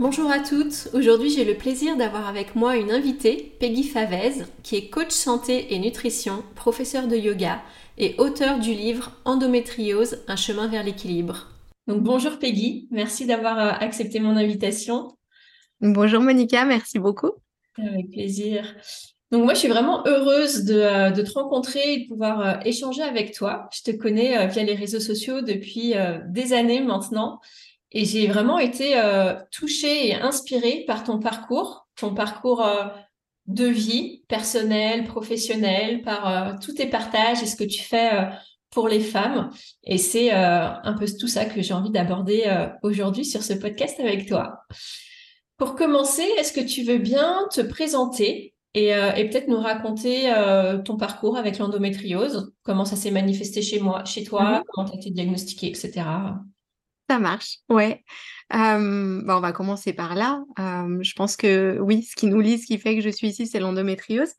Bonjour à toutes, aujourd'hui j'ai le plaisir d'avoir avec moi une invitée, Peggy Favez, qui est coach santé et nutrition, professeur de yoga et auteur du livre Endométriose, un chemin vers l'équilibre. Donc bonjour Peggy, merci d'avoir euh, accepté mon invitation. Bonjour Monica, merci beaucoup. Avec plaisir. Donc moi je suis vraiment heureuse de, euh, te rencontrer et de pouvoir euh, échanger avec toi. Je te connais via les réseaux sociaux depuis des années maintenant et j'ai vraiment été euh, touchée et inspirée par ton parcours, ton parcours euh, de vie personnel, professionnel, par euh, tous tes partages et ce que tu fais pour les femmes. Et c'est un peu tout ça que j'ai envie d'aborder aujourd'hui sur ce podcast avec toi. Pour commencer, est-ce que tu veux bien te présenter et, et peut-être nous raconter ton parcours avec l'endométriose, comment ça s'est manifesté chez moi, chez toi, mm-hmm. comment tu as été diagnostiquée, etc. Ça marche, ouais. bah, on va commencer par là. je pense que oui, ce qui nous lie, ce qui fait que je suis ici, c'est l'endométriose,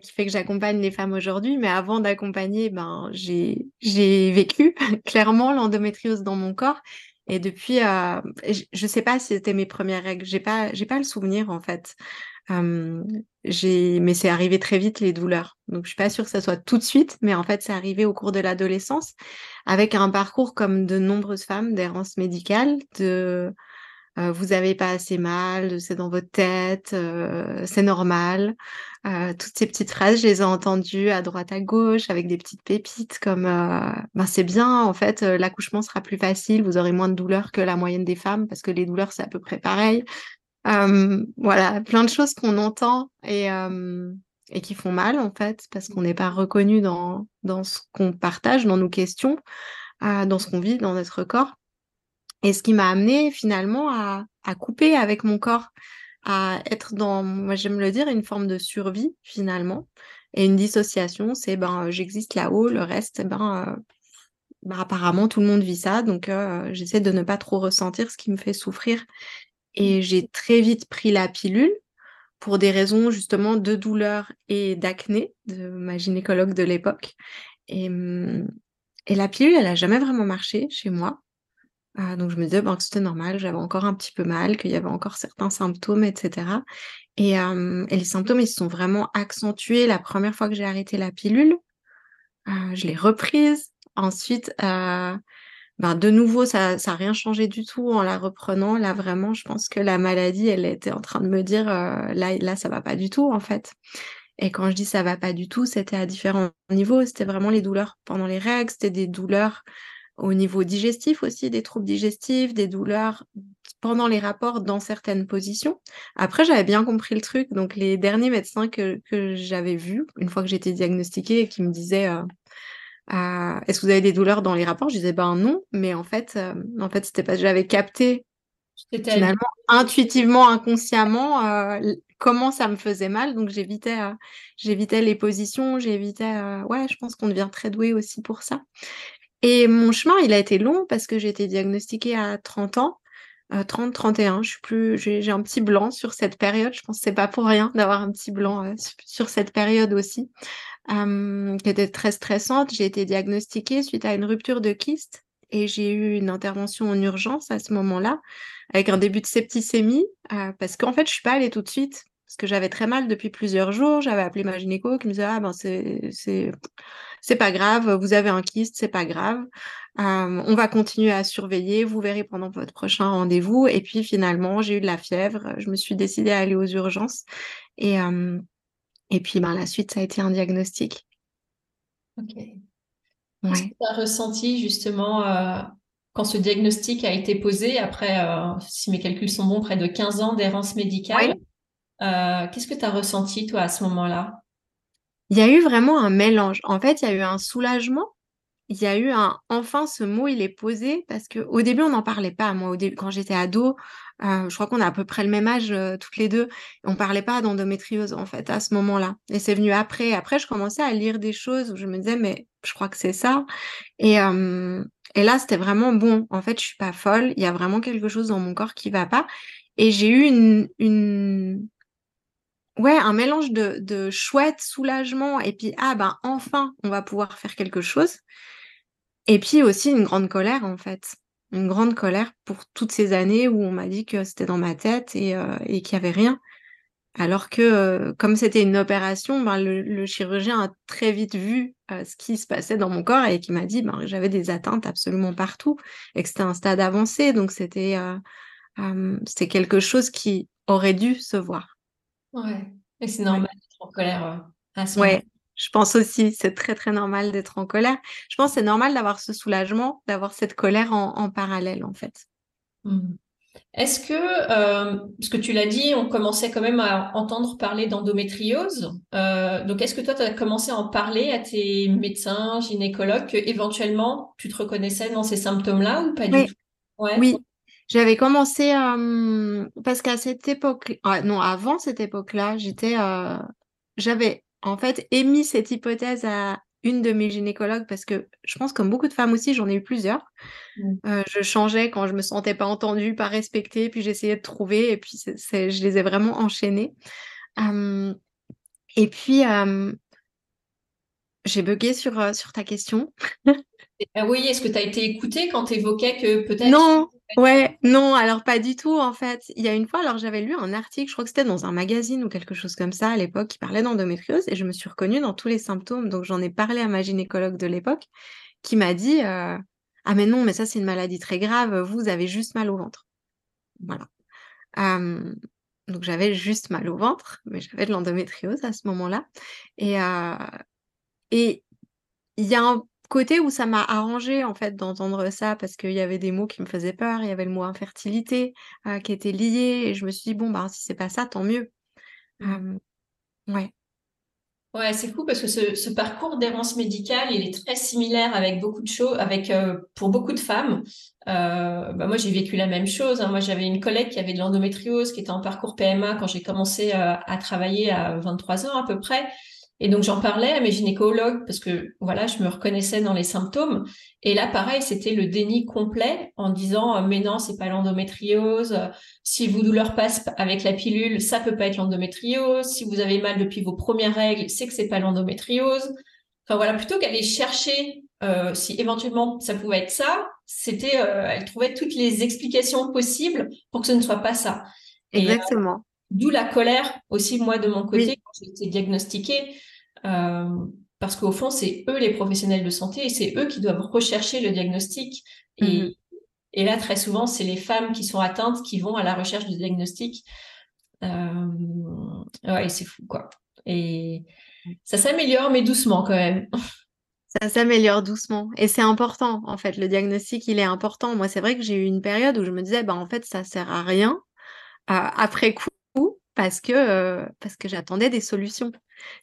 qui fait que j'accompagne les femmes aujourd'hui. Mais avant d'accompagner, ben, j'ai vécu clairement l'endométriose dans mon corps. Et depuis, je ne sais pas si c'était mes premières règles. J'ai pas, pas le souvenir en fait mais c'est arrivé très vite les douleurs. Donc je suis pas sûre que ça soit tout de suite, mais en fait c'est arrivé au cours de l'adolescence avec un parcours comme de nombreuses femmes d'errance médicale, de euh, vous avez pas assez mal, c'est dans votre tête, euh, c'est normal. Euh, toutes ces petites phrases, je les ai entendues à droite à gauche avec des petites pépites comme ben c'est bien en fait l'accouchement sera plus facile, vous aurez moins de douleurs que la moyenne des femmes parce que les douleurs c'est à peu près pareil. Euh, voilà, plein de choses qu'on entend et, euh, et qui font mal en fait, parce qu'on n'est pas reconnu dans, dans ce qu'on partage, dans nos questions, euh, dans ce qu'on vit dans notre corps. Et ce qui m'a amené finalement à, à, couper avec mon corps, à être dans, moi j'aime le dire, une forme de survie finalement. Et une dissociation, c'est ben j'existe là-haut, le reste, ben, ben, apparemment tout le monde vit ça, donc j'essaie de ne pas trop ressentir ce qui me fait souffrir et j'ai très vite pris la pilule pour des raisons justement de douleur et d'acné de ma gynécologue de l'époque. Et, et, la pilule, elle n'a jamais vraiment marché chez moi. Ah, donc je me disais ben, que c'était normal, j'avais encore un petit peu mal, qu'il y avait encore certains symptômes, etc. Et, et, les symptômes, ils se sont vraiment accentués la première fois que j'ai arrêté la pilule. Euh, je l'ai reprise. Ensuite, euh, ben, de nouveau, ça n'a rien changé du tout en la reprenant. Là, vraiment, je pense que la maladie, elle était en train de me dire, euh, là, là, ça va pas du tout, en fait. Et quand je dis ça va pas du tout, c'était à différents niveaux. C'était vraiment les douleurs pendant les règles, c'était des douleurs au niveau digestif aussi, des troubles digestifs, des douleurs pendant les rapports dans certaines positions. Après, j'avais bien compris le truc. Donc, les derniers médecins que, que j'avais vus, une fois que j'étais diagnostiquée, qui me disaient euh, euh, est-ce que vous avez des douleurs dans les rapports? Je disais ben non, mais en fait, euh, en fait, c'était pas. J'avais capté finalement intuitivement, inconsciemment euh, comment ça me faisait mal, donc j'évitais, j'évitais les positions, j'évitais. ouais, je pense qu'on devient très doué aussi pour ça. Et mon chemin, il a été long parce que j'ai été diagnostiquée à 30 ans. 30, 31, je suis plus, j'ai un petit blanc sur cette période. Je pense que c'est pas pour rien d'avoir un petit blanc sur cette période aussi qui était très stressante. J'ai été diagnostiquée suite à une rupture de kyste et j'ai eu une intervention en urgence à ce moment-là avec un début de septicémie parce qu'en fait, je suis pas allée tout de suite parce que j'avais très mal depuis plusieurs jours. J'avais appelé ma gynéco qui me disait ah ben c'est pas grave, vous avez un kyste, c'est pas grave. on va continuer à surveiller, vous verrez pendant votre prochain rendez-vous. Et puis finalement, j'ai eu de la fièvre, je me suis décidée à aller aux urgences et et puis, ben, la suite, ça a été un diagnostic. Ok. Qu'est-ce que tu as ressenti justement quand ce diagnostic a été posé après, si mes calculs sont bons, près de 15 ans d'errance médicale Qu'est-ce que tu as ressenti toi à ce moment-là? Il y a eu vraiment un mélange. En fait, il y a eu un soulagement il y a eu un enfin ce mot il est posé parce qu'au début on n'en parlait pas. Moi au début quand j'étais ado, euh, je crois qu'on a à peu près le même âge euh, toutes les deux, on parlait pas d'endométriose en fait à ce moment-là. Et c'est venu après. Après je commençais à lire des choses où je me disais: «Mais je crois que c'est ça» et et là c'était vraiment bon, en fait je suis pas folle, il y a vraiment quelque chose dans mon corps qui va pas. Et j'ai eu une une Ouais, un mélange de de chouette soulagement et puis: «Ah ben enfin on va pouvoir faire quelque chose» Et puis aussi une grande colère, en fait. Une grande colère pour toutes ces années où on m'a dit que c'était dans ma tête et, euh, et qu'il y avait rien. Alors que, euh, comme c'était une opération, ben, le, chirurgien a très vite vu euh, ce qui se passait dans mon corps et qui m'a dit ben, que j'avais des atteintes absolument partout et que c'était un stade avancé. Donc c'était c'était quelque chose qui aurait dû se voir. Ouais, et c'est normal d'être en colère à ce ouais. Je pense aussi, c'est très très normal d'être en colère. Je pense que c'est normal d'avoir ce soulagement, d'avoir cette colère en, parallèle en fait. Mmh. Est-ce que, euh, parce que tu l'as dit, on commençait quand même à entendre parler d'endométriose. Euh, donc, est-ce que toi, tu as commencé à en parler à tes médecins, gynécologues, que éventuellement tu te reconnaissais dans ces symptômes-là ou pas du tout? Oui, j'avais commencé parce qu'à cette époque, ah, non, avant cette époque-là, j'étais, euh, j'avais en fait, émis cette hypothèse à une de mes gynécologues parce que je pense comme beaucoup de femmes aussi, j'en ai eu plusieurs. Mmh. Euh, je changeais quand je me sentais pas entendue, pas respectée, puis j'essayais de trouver et puis je les ai vraiment enchaînées. et puis j'ai bugué sur, euh, sur ta question. Ah oui, est-ce que tu as été écoutée quand tu évoquais que peut-être... Non, ouais, non, alors pas du tout en fait. Il y a une fois, alors j'avais lu un article, je crois que c'était dans un magazine ou quelque chose comme ça à l'époque, qui parlait d'endométriose et je me suis reconnue dans tous les symptômes. Donc j'en ai parlé à ma gynécologue de l'époque qui m'a dit euh, Ah mais non, mais ça c'est une maladie très grave, vous avez juste mal au ventre. Voilà. donc j'avais juste mal au ventre, mais j'avais de l'endométriose à ce moment-là. Et, euh, et il y a un côté où ça m'a arrangé en fait d'entendre ça parce qu'il y avait des mots qui me faisaient peur, il y avait le mot infertilité euh, qui était lié et je me suis dit bon bah si c'est pas ça tant mieux. Mmh. ouais. Ouais, c'est fou parce que ce, parcours d'errance médicale, il est très similaire avec beaucoup de choses, avec euh, pour beaucoup de femmes. Euh, bah moi, j'ai vécu la même chose. Hein. Moi, j'avais une collègue qui avait de l'endométriose, qui était en parcours PMA quand j'ai commencé à travailler à 23 ans à peu près. Et donc j'en parlais à mes gynécologues parce que voilà, je me reconnaissais dans les symptômes. Et là, pareil, c'était le déni complet en disant mais non, c'est pas l'endométriose. Si vos douleurs passent avec la pilule, ça peut pas être l'endométriose. Si vous avez mal depuis vos premières règles, c'est que c'est pas l'endométriose. Enfin voilà, plutôt qu'aller chercher euh, si éventuellement ça pouvait être ça, c'était euh, elle trouvait toutes les explications possibles pour que ce ne soit pas ça. Exactement. D'où la colère aussi, moi, de mon côté, quand j'ai été diagnostiquée, euh, parce qu'au fond, c'est eux les professionnels de santé et c'est eux qui doivent rechercher le diagnostic. Et, mhm. et là, très souvent, c'est les femmes qui sont atteintes qui vont à la recherche du diagnostic. Euh, ouais, c'est fou, quoi. Et ça s'améliore, mais doucement quand même. Ça s'améliore doucement. Et c'est important, en fait. Le diagnostic, il est important. Moi, c'est vrai que j'ai eu une période où je me disais, bah, en fait, ça sert à rien. Euh, après coup, parce que, euh, parce que j'attendais des solutions.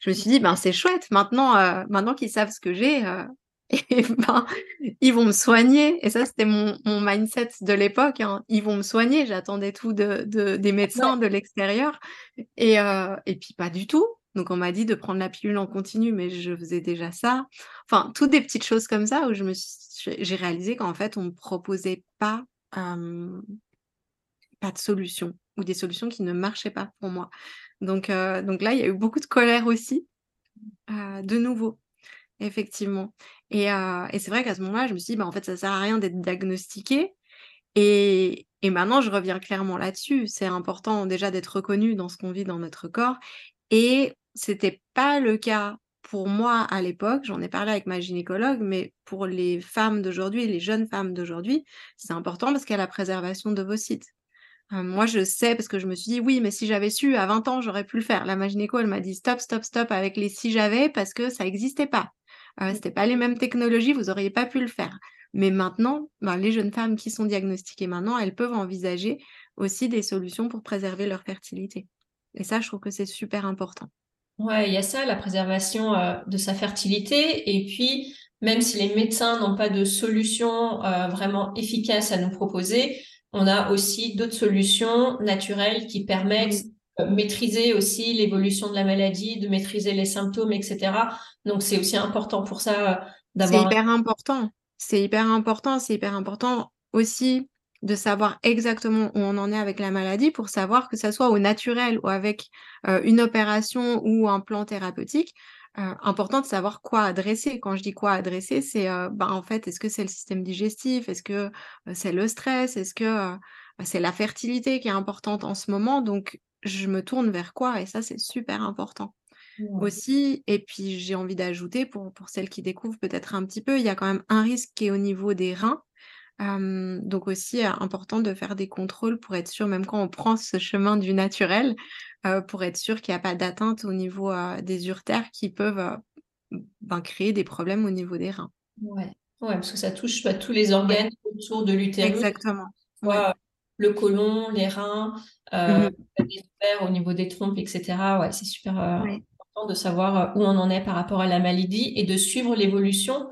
Je me suis dit, ben, c'est chouette, maintenant, euh, maintenant qu'ils savent ce que j'ai, euh, et ben, ils vont me soigner. Et ça, c'était mon, mon mindset de l'époque. Hein. Ils vont me soigner. J'attendais tout de, de, des médecins de l'extérieur. Et, et puis, pas du tout. Donc, on m'a dit de prendre la pilule en continu, mais je faisais déjà ça. Enfin, toutes des petites choses comme ça où je me j'ai réalisé qu'en fait, on ne me proposait pas, pas de solution ou des solutions qui ne marchaient pas pour moi. Donc, euh, donc là, il y a eu beaucoup de colère aussi, euh, de nouveau, effectivement. Et, euh, et c'est vrai qu'à ce moment-là, je me suis dit, bah, en fait, ça sert à rien d'être diagnostiqué. Et, et maintenant, je reviens clairement là-dessus. C'est important déjà d'être reconnu dans ce qu'on vit dans notre corps. Et c'était pas le cas pour moi à l'époque. J'en ai parlé avec ma gynécologue, mais pour les femmes d'aujourd'hui, les jeunes femmes d'aujourd'hui, c'est important parce qu'il y a la préservation de sites moi, je sais parce que je me suis dit: «Oui, mais si j'avais su à 20 ans, j'aurais pu le faire». La ma gynéco, elle m'a dit: «Stop, stop, stop avec les "si j'avais" parce que ça n'existait pas». Ce n'était pas les mêmes technologies, vous n'auriez pas pu le faire. Mais maintenant, ben, les jeunes femmes qui sont diagnostiquées maintenant, elles peuvent envisager aussi des solutions pour préserver leur fertilité. Et ça, je trouve que c'est super important. Ouais, il y a ça, la préservation de sa fertilité. Et puis, même si les médecins n'ont pas de solution vraiment efficace à nous proposer, on a aussi d'autres solutions naturelles qui permettent de maîtriser aussi l'évolution de la maladie, de maîtriser les symptômes, etc. Donc, c'est aussi important pour ça d'avoir... C'est hyper important. C'est hyper important. C'est hyper important aussi de savoir exactement où on en est avec la maladie pour savoir que ça soit au naturel ou avec une opération ou un plan thérapeutique, important de savoir quoi adresser. Quand je dis quoi adresser, c'est bah, en fait, est-ce que c'est le système digestif? Est-ce que c'est le stress? Est-ce que bah, c'est la fertilité qui est importante en ce moment? Donc, je me tourne vers quoi? Et ça, c'est super important. Aussi, et puis j'ai envie d'ajouter pour, pour celles qui découvrent peut-être un petit peu, il y a quand même un risque qui est au niveau des reins. Donc aussi important de faire des contrôles pour être sûr, même quand on prend ce chemin du naturel, euh, pour être sûr qu'il n'y a pas d'atteinte au niveau euh, des urtères qui peuvent euh, ben, créer des problèmes au niveau des reins. Ouais, ouais parce que ça touche pas tous les organes autour de l'utérus. Exactement. Le côlon, les reins, mmh les au niveau des trompes, etc. Ouais, c'est super important de savoir où on en est par rapport à la maladie et de suivre l'évolution.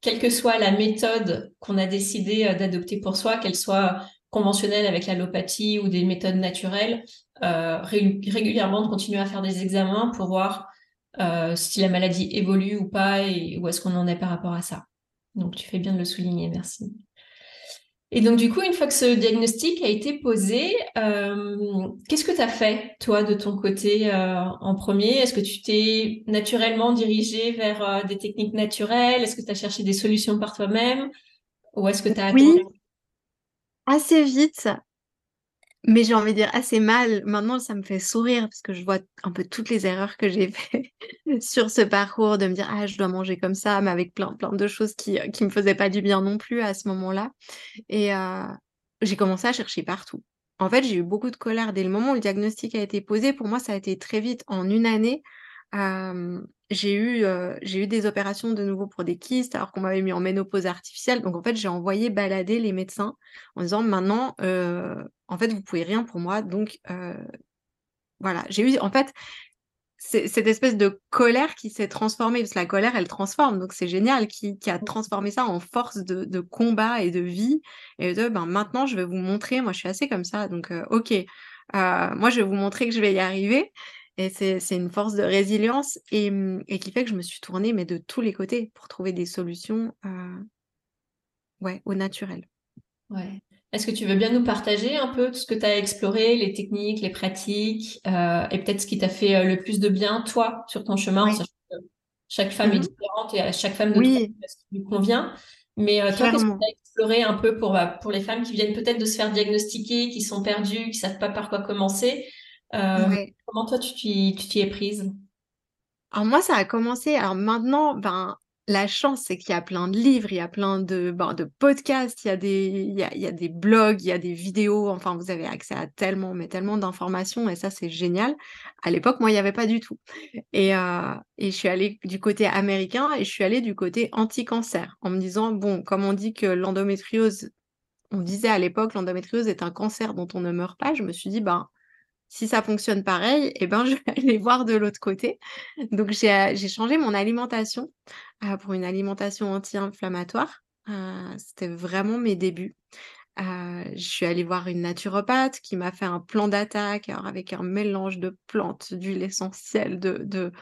Quelle que soit la méthode qu'on a décidé d'adopter pour soi, qu'elle soit conventionnelle avec l'allopathie ou des méthodes naturelles, euh, régulièrement de continuer à faire des examens pour voir euh, si la maladie évolue ou pas et où est-ce qu'on en est par rapport à ça. Donc tu fais bien de le souligner, merci. Et donc du coup, une fois que ce diagnostic a été posé, euh, qu'est-ce que tu as fait, toi, de ton côté en premier? Est-ce que tu t'es naturellement dirigé vers des techniques naturelles? Est-ce que tu as cherché des solutions par toi-même? Ou est-ce que tu as oui. Assez vite, mais j'ai envie de dire assez mal. Maintenant, ça me fait sourire parce que je vois un peu toutes les erreurs que j'ai faites sur ce parcours, de me dire ah je dois manger comme ça, mais avec plein plein de choses qui qui me faisaient pas du bien non plus à ce moment-là. Et euh, j'ai commencé à chercher partout. En fait, j'ai eu beaucoup de colère dès le moment où le diagnostic a été posé. Pour moi, ça a été très vite. En une année, j'ai eu, j'ai eu des opérations de nouveau pour des kystes alors qu'on m'avait mis en ménopause artificielle. Donc en fait, j'ai envoyé balader les médecins en disant: «Maintenant, en fait, vous pouvez rien pour moi». Donc voilà, j'ai eu en fait, cette espèce de colère qui s'est transformée parce que la colère, elle transforme, donc c'est génial, qui qui a transformé ça en force de de combat et de vie. Et de: «Ben, maintenant, je vais vous montrer, moi je suis assez comme ça, donc OK, moi je vais vous montrer que je vais y arriver». Et c'est une force de résilience mmh, et, qui fait que je me suis tournée mais de tous les côtés pour trouver des solutions ouais, au naturel. Ouais. Est-ce que tu veux bien nous partager un peu tout ce que tu as exploré, les techniques, les pratiques euh, et peut-être ce qui t'a fait euh, le plus de bien, toi, sur ton chemin Chaque femme est mmh différente et à chaque femme de oui. ce qui lui convient. Mais euh, toi, qu'est-ce que tu as exploré un peu pour, bah, pour les femmes qui viennent peut-être de se faire diagnostiquer, qui sont perdues, qui ne savent pas par quoi commencer? Euh, comment toi, tu t'y es prise? Alors moi, ça a commencé. Alors maintenant, ben, la chance, c'est qu'il y a plein de livres, il y a plein de, ben, de podcasts, il y, a des, il, y a, il y a des blogs, il y a des vidéos. Enfin, vous avez accès à tellement, mais tellement d'informations et ça, c'est génial. À l'époque, moi, il n'y avait pas du tout. Et, euh, et je suis allée du côté américain et je suis allée du côté anti-cancer en me disant, bon, comme on dit que l'endométriose, on disait à l'époque, l'endométriose est un cancer dont on ne meurt pas, je me suis dit, ben, si ça fonctionne pareil, eh ben, je vais aller voir de l'autre côté. Donc, j'ai euh, changé mon alimentation euh, pour une alimentation anti-inflammatoire. Euh, c'était vraiment mes débuts. je suis allée voir une naturopathe qui m'a fait un plan d'attaque avec un mélange de plantes, d'huile essentielle, de.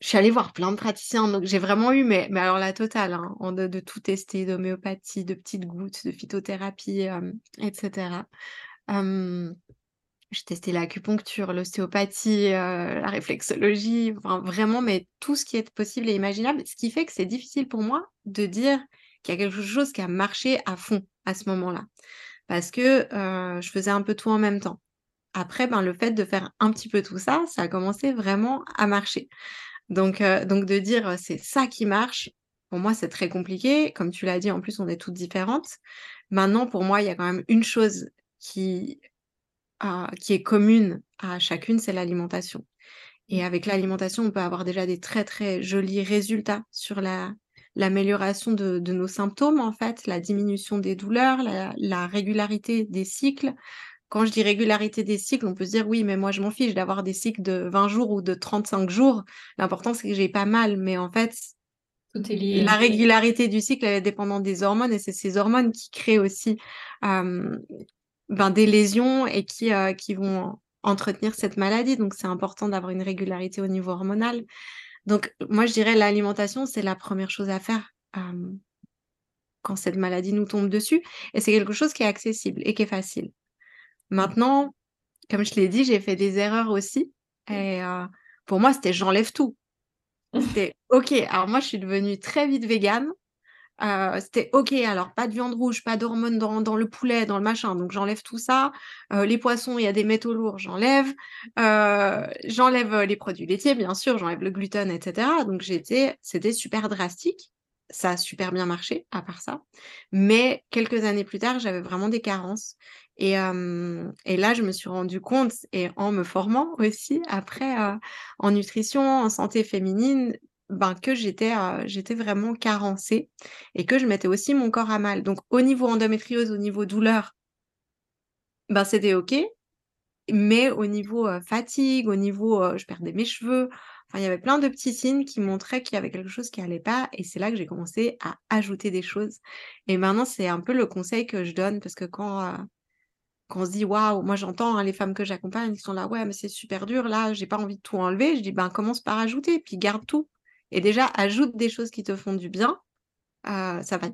Je suis allée voir plein de praticiens, donc j'ai vraiment eu, mais, mais alors la totale, hein, de, de, tout tester, d'homéopathie, de petites gouttes, de phytothérapie, etc. J'ai testé l'acupuncture, l'ostéopathie, euh, la réflexologie, vraiment, mais tout ce qui est possible et imaginable. Ce qui fait que c'est difficile pour moi de dire qu'il y a quelque chose qui a marché à fond à ce moment-là. Parce que euh, je faisais un peu tout en même temps. Après, ben, le fait de faire un petit peu tout ça, ça a commencé vraiment à marcher. Donc, euh, donc de dire c'est ça qui marche, pour moi, c'est très compliqué. Comme tu l'as dit, en plus, on est toutes différentes. Maintenant, pour moi, il y a quand même une chose qui qui est commune à chacune, c'est l'alimentation. Et avec l'alimentation, on peut avoir déjà des très très jolis résultats sur la, l'amélioration de, nos symptômes, en fait, la diminution des douleurs, la, régularité des cycles. Quand je dis régularité des cycles, on peut se dire oui, mais moi je m'en fiche d'avoir des cycles de 20 jours ou de 35 jours. L'important c'est que j'ai pas mal, mais en fait, La régularité du cycle elle est dépendante des hormones et c'est ces hormones qui créent aussi ben, des lésions et qui, euh, qui vont entretenir cette maladie. Donc c'est important d'avoir une régularité au niveau hormonal. Donc, moi, je dirais l'alimentation, c'est la première chose à faire quand cette maladie nous tombe dessus. Et c'est quelque chose qui est accessible et qui est facile. Maintenant, comme je l'ai dit, j'ai fait des erreurs aussi. Et pour moi, c'était j'enlève tout. C'était OK. Alors, moi, je suis devenue très vite végane. Euh, c'était OK, alors pas de viande rouge, pas d'hormones dans, le poulet, dans le machin, donc j'enlève tout ça. Euh, les poissons, il y a des métaux lourds, j'enlève. Euh, j'enlève les produits laitiers, bien sûr, j'enlève le gluten, etc. Donc j'étais, c'était super drastique. Ça a super bien marché, à part ça. Mais quelques années plus tard, j'avais vraiment des carences. Et, et, là, je me suis rendu compte, et en me formant aussi après en nutrition, en santé féminine, ben, que j'étais j'étais vraiment carencée et que je mettais aussi mon corps à mal. Donc au niveau endométriose, au niveau douleur, ben, c'était OK. Mais au niveau fatigue, au niveau je perdais mes cheveux, il y avait plein de petits signes qui montraient qu'il y avait quelque chose qui allait pas. Et c'est là que j'ai commencé à ajouter des choses. Et maintenant, c'est un peu le conseil que je donne parce que quand, quand on se dit waouh, moi j'entends hein, les femmes que j'accompagne qui sont là, ouais, mais c'est super dur, là, j'ai pas envie de tout enlever. Je dis, ben commence par ajouter, puis garde tout. Et déjà, ajoute des choses qui te font du bien. Euh, ça va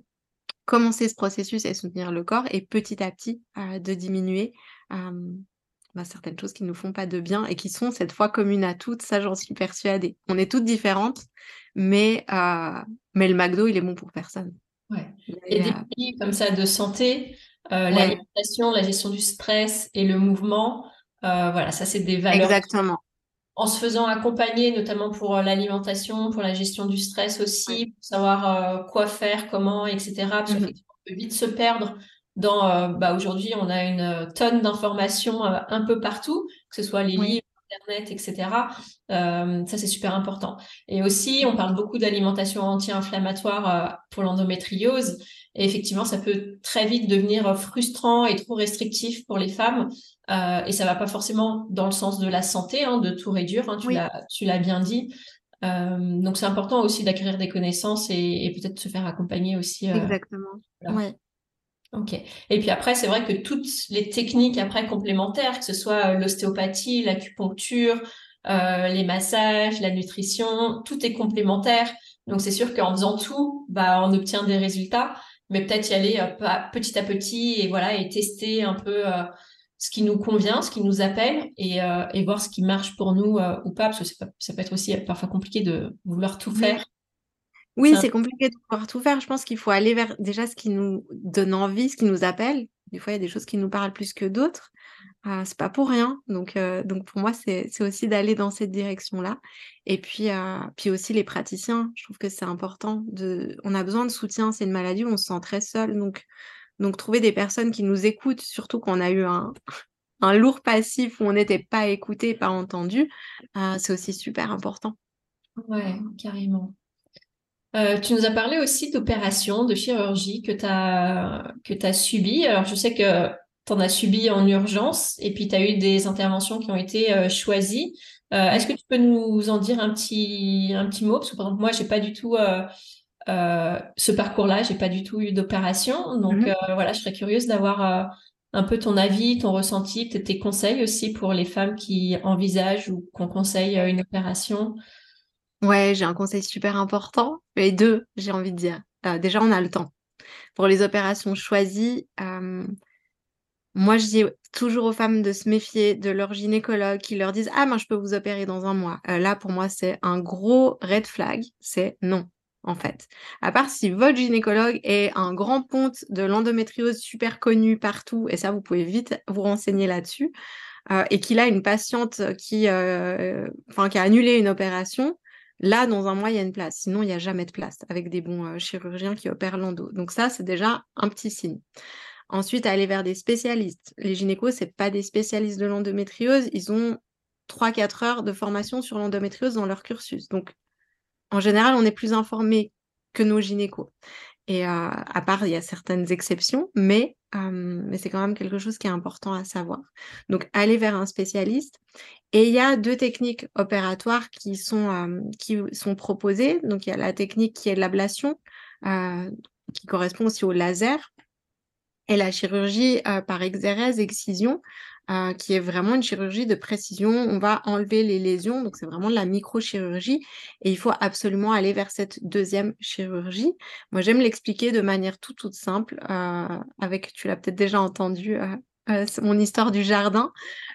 commencer ce processus et soutenir le corps et petit à petit euh, de diminuer bah, certaines choses qui ne nous font pas de bien et qui sont cette fois communes à toutes. Ça, j'en suis persuadée. On est toutes différentes, mais, euh, mais le McDo, il est bon pour personne. Ouais. Et, des pays comme ça de santé, l'alimentation, la gestion du stress et le mouvement, voilà, ça, c'est des valeurs Exactement en se faisant accompagner, notamment pour euh, l'alimentation, pour la gestion du stress aussi, pour savoir euh, quoi faire, comment, etc. Parce mmh peut vite se perdre dans. Euh, bah, Aujourd'hui, on a une tonne d'informations un peu partout, que ce soit les livres, Internet, etc. ça, c'est super important. Et aussi, on parle beaucoup d'alimentation anti-inflammatoire pour l'endométriose. Et effectivement, ça peut très vite devenir frustrant et trop restrictif pour les femmes. Euh, et ça va pas forcément dans le sens de la santé, hein, de tout réduire, hein, tu l'as bien dit. Euh, donc c'est important aussi d'acquérir des connaissances et, peut-être se faire accompagner aussi. Euh, Exactement. Oui. Ok. Et puis après, c'est vrai que toutes les techniques après complémentaires, que ce soit l'ostéopathie, l'acupuncture, les massages, la nutrition, tout est complémentaire. Donc c'est sûr qu'en faisant tout, bah on obtient des résultats, mais peut-être y aller petit à petit et voilà et tester un peu ce qui nous convient, ce qui nous appelle et, euh, et voir ce qui marche pour nous euh, ou pas, parce que pas, ça peut être aussi parfois compliqué de vouloir tout faire. Oui, c'est compliqué de pouvoir tout faire. Je pense qu'il faut aller vers déjà ce qui nous donne envie, ce qui nous appelle. Des fois, il y a des choses qui nous parlent plus que d'autres. Euh, c'est pas pour rien. Donc, euh, donc pour moi, c'est aussi d'aller dans cette direction-là. Et puis, puis aussi les praticiens. Je trouve que c'est important. On a besoin de soutien. C'est une maladie où on se sent très seul. Donc, donc trouver des personnes qui nous écoutent, surtout quand on a eu un, lourd passif où on n'était pas écouté, pas entendu, euh, c'est aussi super important. Ouais, carrément. Euh, tu nous as parlé aussi d'opérations, de chirurgie que tu as subies. Alors, je sais que tu en as subi en urgence et puis tu as eu des interventions qui ont été euh, choisies. Est-ce que tu peux nous en dire un petit, un petit mot? Parce que, par exemple, moi, j'ai pas du tout euh, ce parcours-là, j'ai pas du tout eu d'opération. Donc mhm. euh, voilà, je serais curieuse d'avoir euh, un peu ton avis, ton ressenti, tes conseils aussi pour les femmes qui envisagent ou qu'on conseille une opération. Ouais, j'ai un conseil super important. Et deux, j'ai envie de dire. déjà, on a le temps. Pour les opérations choisies, moi, je dis toujours aux femmes de se méfier de leur gynécologue qui leur disent Ah, moi, je peux vous opérer dans un mois. là, pour moi, c'est un gros red flag. C'est non en fait. À part si votre gynécologue est un grand ponte de l'endométriose super connu partout, et ça, vous pouvez vite vous renseigner là-dessus, euh, et qu'il a une patiente qui, euh, qui a annulé une opération, là, dans un mois, il y a une place. Sinon, il n'y a jamais de place avec des bons euh, chirurgiens qui opèrent l'endo. Donc ça, c'est déjà un petit signe. Ensuite, aller vers des spécialistes. Les gynécos, c'est pas des spécialistes de l'endométriose, ils ont 3-4 heures de formation sur l'endométriose dans leur cursus. Donc, en général, on est plus informé que nos gynécos. Et euh, à part, il y a certaines exceptions, mais, euh, mais c'est quand même quelque chose qui est important à savoir. Donc, aller vers un spécialiste. Et il y a deux techniques opératoires qui sont, euh, qui sont proposées. Donc, il y a la technique qui est l'ablation, qui correspond aussi au laser, et la chirurgie par exérèse, excision, euh, qui est vraiment une chirurgie de précision. On va enlever les lésions, donc c'est vraiment de la microchirurgie. Et il faut absolument aller vers cette deuxième chirurgie. Moi, j'aime l'expliquer de manière tout toute simple, euh, avec, tu l'as peut-être déjà entendu, euh, mon histoire du jardin.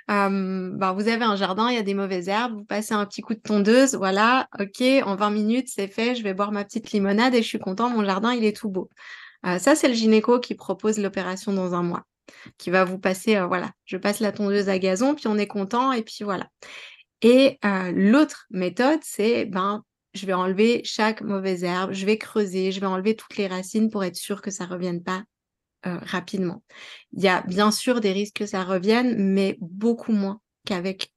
bah, vous avez un jardin, il y a des mauvaises herbes, vous passez un petit coup de tondeuse, voilà, ok, en 20 minutes, c'est fait, je vais boire ma petite limonade et je suis content, mon jardin, il est tout beau. Ça, c'est le gynéco qui propose l'opération dans un mois qui va vous passer, euh, voilà, je passe la tondeuse à gazon, puis on est content, et puis voilà. Et euh, l'autre méthode, c'est, ben, je vais enlever chaque mauvaise herbe, je vais creuser, je vais enlever toutes les racines pour être sûr que ça ne revienne pas euh, rapidement. Il y a bien sûr des risques que ça revienne, mais beaucoup moins qu'avec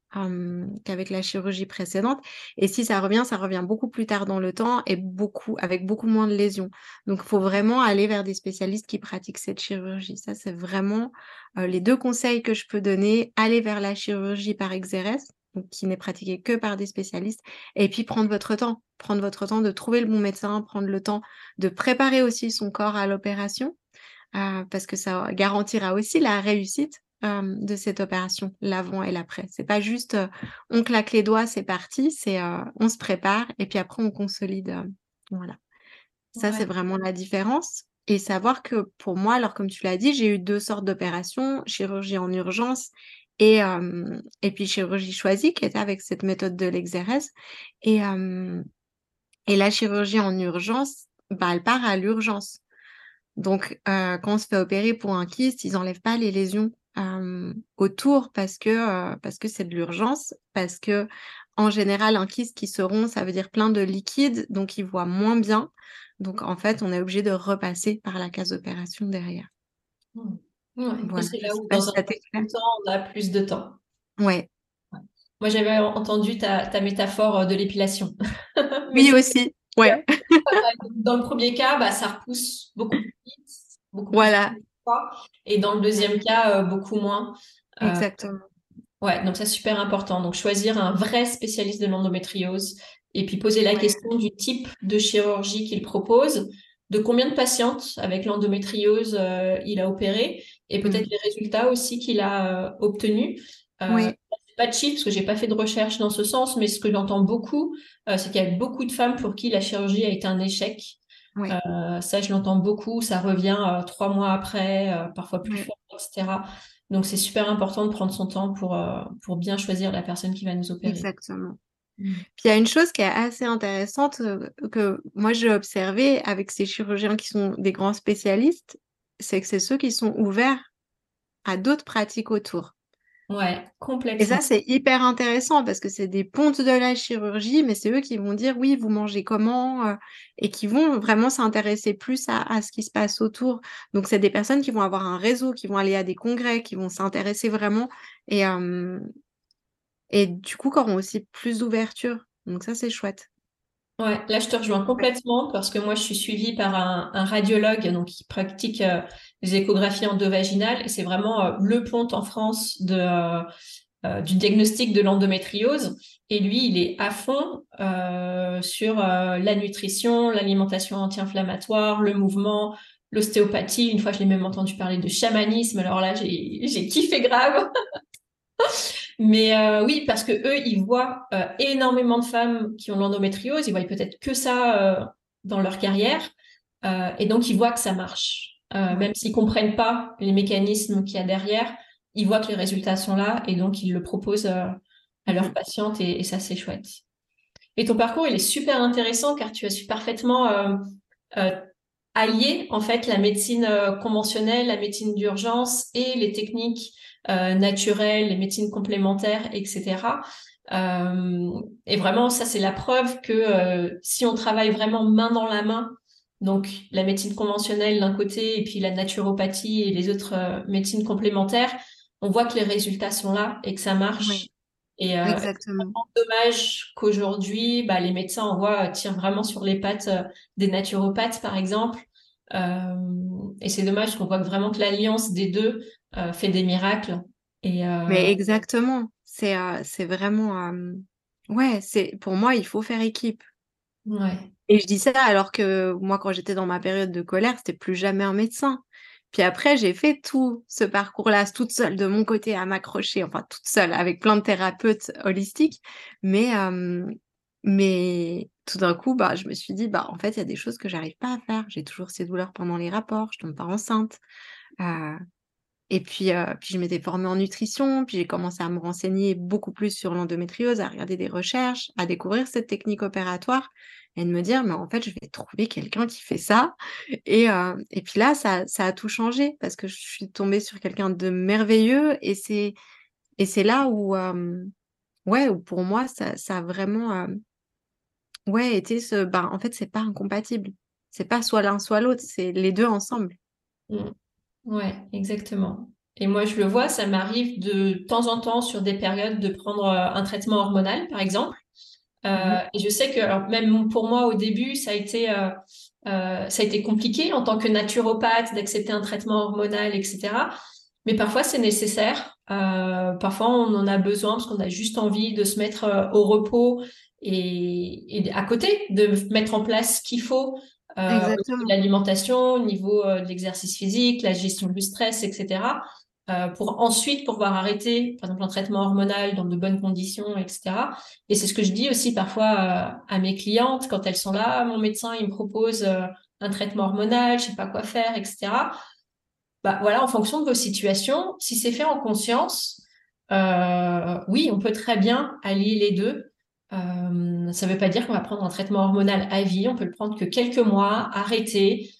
qu'avec la chirurgie précédente. Et si ça revient, ça revient beaucoup plus tard dans le temps et beaucoup, avec beaucoup moins de lésions. Donc, il faut vraiment aller vers des spécialistes qui pratiquent cette chirurgie. Ça, c'est vraiment les deux conseils que je peux donner. Aller vers la chirurgie par exérèse, qui n'est pratiquée que par des spécialistes, et puis prendre votre temps. Prendre votre temps de trouver le bon médecin, prendre le temps de préparer aussi son corps à l'opération. parce que ça garantira aussi la réussite de cette opération, l'avant et l'après. C'est pas juste on claque les doigts, c'est parti, c'est on se prépare et puis après on consolide. voilà. Ça, c'est vraiment la différence. Et savoir que pour moi, alors comme tu l'as dit, j'ai eu deux sortes d'opérations, chirurgie en urgence et, et puis chirurgie choisie qui était avec cette méthode de l'exérèse. Et, et la chirurgie en urgence, bah, elle part à l'urgence. Donc, quand on se fait opérer pour un kyste, ils n'enlèvent pas les lésions autour parce que parce que c'est de l'urgence, parce que en général un kyste qui se rompt, ça veut dire plein de liquide, donc il voit moins bien. Donc en fait, on est obligé de repasser par la case d'opération derrière. Mmh. C'est là où dans un temps, on a plus de temps. Ouais. Moi, j'avais entendu ta, ta, métaphore de l'épilation. oui, aussi. Ouais. Dans le premier cas, bah, ça repousse beaucoup plus vite. Beaucoup voilà. Et dans le deuxième cas, euh, beaucoup moins. Euh, Exactement. ouais, donc c'est super important. Donc choisir un vrai spécialiste de l'endométriose et puis poser la question du type de chirurgie qu'il propose, de combien de patientes avec l'endométriose euh, il a opéré et peut-être mm. les résultats aussi qu'il a obtenus. oui. Pas de chiffres parce que j'ai pas fait de recherche dans ce sens, mais ce que j'entends beaucoup, c'est qu'il y a beaucoup de femmes pour qui la chirurgie a été un échec. Euh, ça, je l'entends beaucoup. Ça revient euh, trois mois après, euh, parfois plus fort, etc. Donc, c'est super important de prendre son temps pour, pour bien choisir la personne qui va nous opérer. Exactement. Mmh. Puis il y a une chose qui est assez intéressante que moi j'ai observé avec ces chirurgiens qui sont des grands spécialistes, c'est que c'est ceux qui sont ouverts à d'autres pratiques autour. Ouais, complètement. Et ça, c'est hyper intéressant parce que c'est des pontes de la chirurgie, mais c'est eux qui vont dire oui, vous mangez comment euh, et qui vont vraiment s'intéresser plus à, ce qui se passe autour. Donc, c'est des personnes qui vont avoir un réseau, qui vont aller à des congrès, qui vont s'intéresser vraiment et, et du coup, qui auront aussi plus d'ouverture. Donc, ça, c'est chouette. Ouais, là je te rejoins complètement parce que moi je suis suivie par un, radiologue donc qui pratique euh, les échographies endovaginales et c'est vraiment euh, le pont en France de euh, du diagnostic de l'endométriose et lui il est à fond sur la nutrition, l'alimentation anti-inflammatoire, le mouvement, l'ostéopathie. Une fois je l'ai même entendu parler de chamanisme alors là j'ai kiffé grave. Mais euh, oui, parce que eux, ils voient euh, énormément de femmes qui ont l'endométriose, ils voient peut-être que ça euh, dans leur carrière, et donc ils voient que ça marche. même s'ils comprennent pas les mécanismes qu'il y a derrière, ils voient que les résultats sont là, et donc ils le proposent à leurs patientes, et, et ça c'est chouette. Et ton parcours, il est super intéressant car tu as su parfaitement allier en fait la médecine conventionnelle, la médecine d'urgence et les techniques euh, naturelles, les médecines complémentaires, etc. Euh, et vraiment, ça, c'est la preuve que euh, si on travaille vraiment main dans la main, donc la médecine conventionnelle d'un côté et puis la naturopathie et les autres médecines complémentaires, on voit que les résultats sont là et que ça marche. Et euh, Exactement. dommage qu'aujourd'hui, bah, les médecins, on voit, tirent vraiment sur les pattes des naturopathes, par exemple. et c'est dommage qu'on voit vraiment que l'alliance des deux fait des miracles. Et, Mais exactement. C'est c'est vraiment... Ouais, c'est pour moi, il faut faire équipe. Ouais. Et je dis ça alors que moi, quand j'étais dans ma période de colère, c'était plus jamais un médecin. Puis après, j'ai fait tout ce parcours-là toute seule de mon côté à m'accrocher, enfin toute seule avec plein de thérapeutes holistiques. Mais, mais tout d'un coup, bah, je me suis dit, bah, en fait, il y a des choses que j'arrive pas à faire. J'ai toujours ces douleurs pendant les rapports, je tombe pas enceinte. Et puis, puis je m'étais formée en nutrition, puis j'ai commencé à me renseigner beaucoup plus sur l'endométriose, à regarder des recherches, à découvrir cette technique opératoire et de me dire, mais en fait, je vais trouver quelqu'un qui fait ça. Et, et puis là, ça, ça a tout changé parce que je suis tombée sur quelqu'un de merveilleux et c'est, et c'est là où, ouais, où pour moi, ça, ça a vraiment ouais, été ce, bah, en fait, c'est pas incompatible. C'est pas soit l'un, soit l'autre, c'est les deux ensemble. Mmh. Ouais, exactement. Et moi, je le vois, ça m'arrive de temps en temps sur des périodes de prendre euh, un traitement hormonal, par exemple. Euh, mm-hmm. et je sais que même pour moi au début, ça a été euh, ça a été compliqué en tant que naturopathe d'accepter un traitement hormonal, etc. Mais parfois c'est nécessaire. parfois on en a besoin parce qu'on a juste envie de se mettre au repos et, et, à côté de mettre en place ce qu'il faut euh, l'alimentation, au niveau euh, de l'exercice physique, la gestion du stress, etc. Euh, pour ensuite pouvoir arrêter, par exemple, un traitement hormonal dans de bonnes conditions, etc. Et c'est ce que je dis aussi parfois euh, à mes clientes quand elles sont là, mon médecin, il me propose un traitement hormonal, je sais pas quoi faire, etc. Bah voilà, en fonction de vos situations, si c'est fait en conscience, oui, on peut très bien allier les deux. Euh, ça ne veut pas dire qu'on va prendre un traitement hormonal à vie. On peut le prendre que quelques mois, arrêter,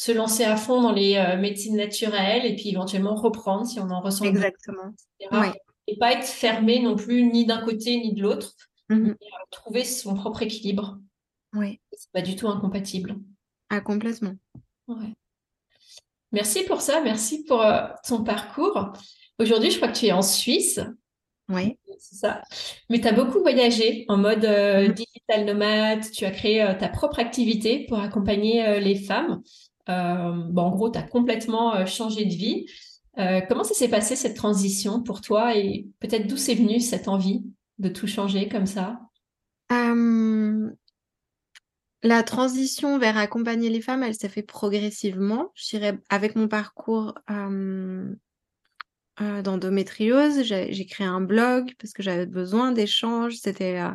se lancer à fond dans les euh, médecines naturelles et puis éventuellement reprendre si on en ressent. Exactement. Et pas être fermé non plus ni d'un côté ni de l'autre. Mmh trouver son propre équilibre. Oui. C'est pas du tout incompatible. Ah, complètement. Ouais. Merci pour ça. Merci pour euh, ton parcours. Aujourd'hui, je crois que tu es en Suisse. Oui. C'est ça. Mais tu as beaucoup voyagé en mode euh, mm-hmm. digital nomade. Tu as créé euh, ta propre activité pour accompagner euh, les femmes. Bon, en gros, tu as complètement changé de vie. comment ça s'est passé cette transition pour toi et peut-être d'où c'est venu cette envie de tout changer comme ça? La transition vers accompagner les femmes, elle s'est fait progressivement. Je dirais avec mon parcours euh, d'endométriose. J'ai créé un blog parce que j'avais besoin d'échanges. C'était euh,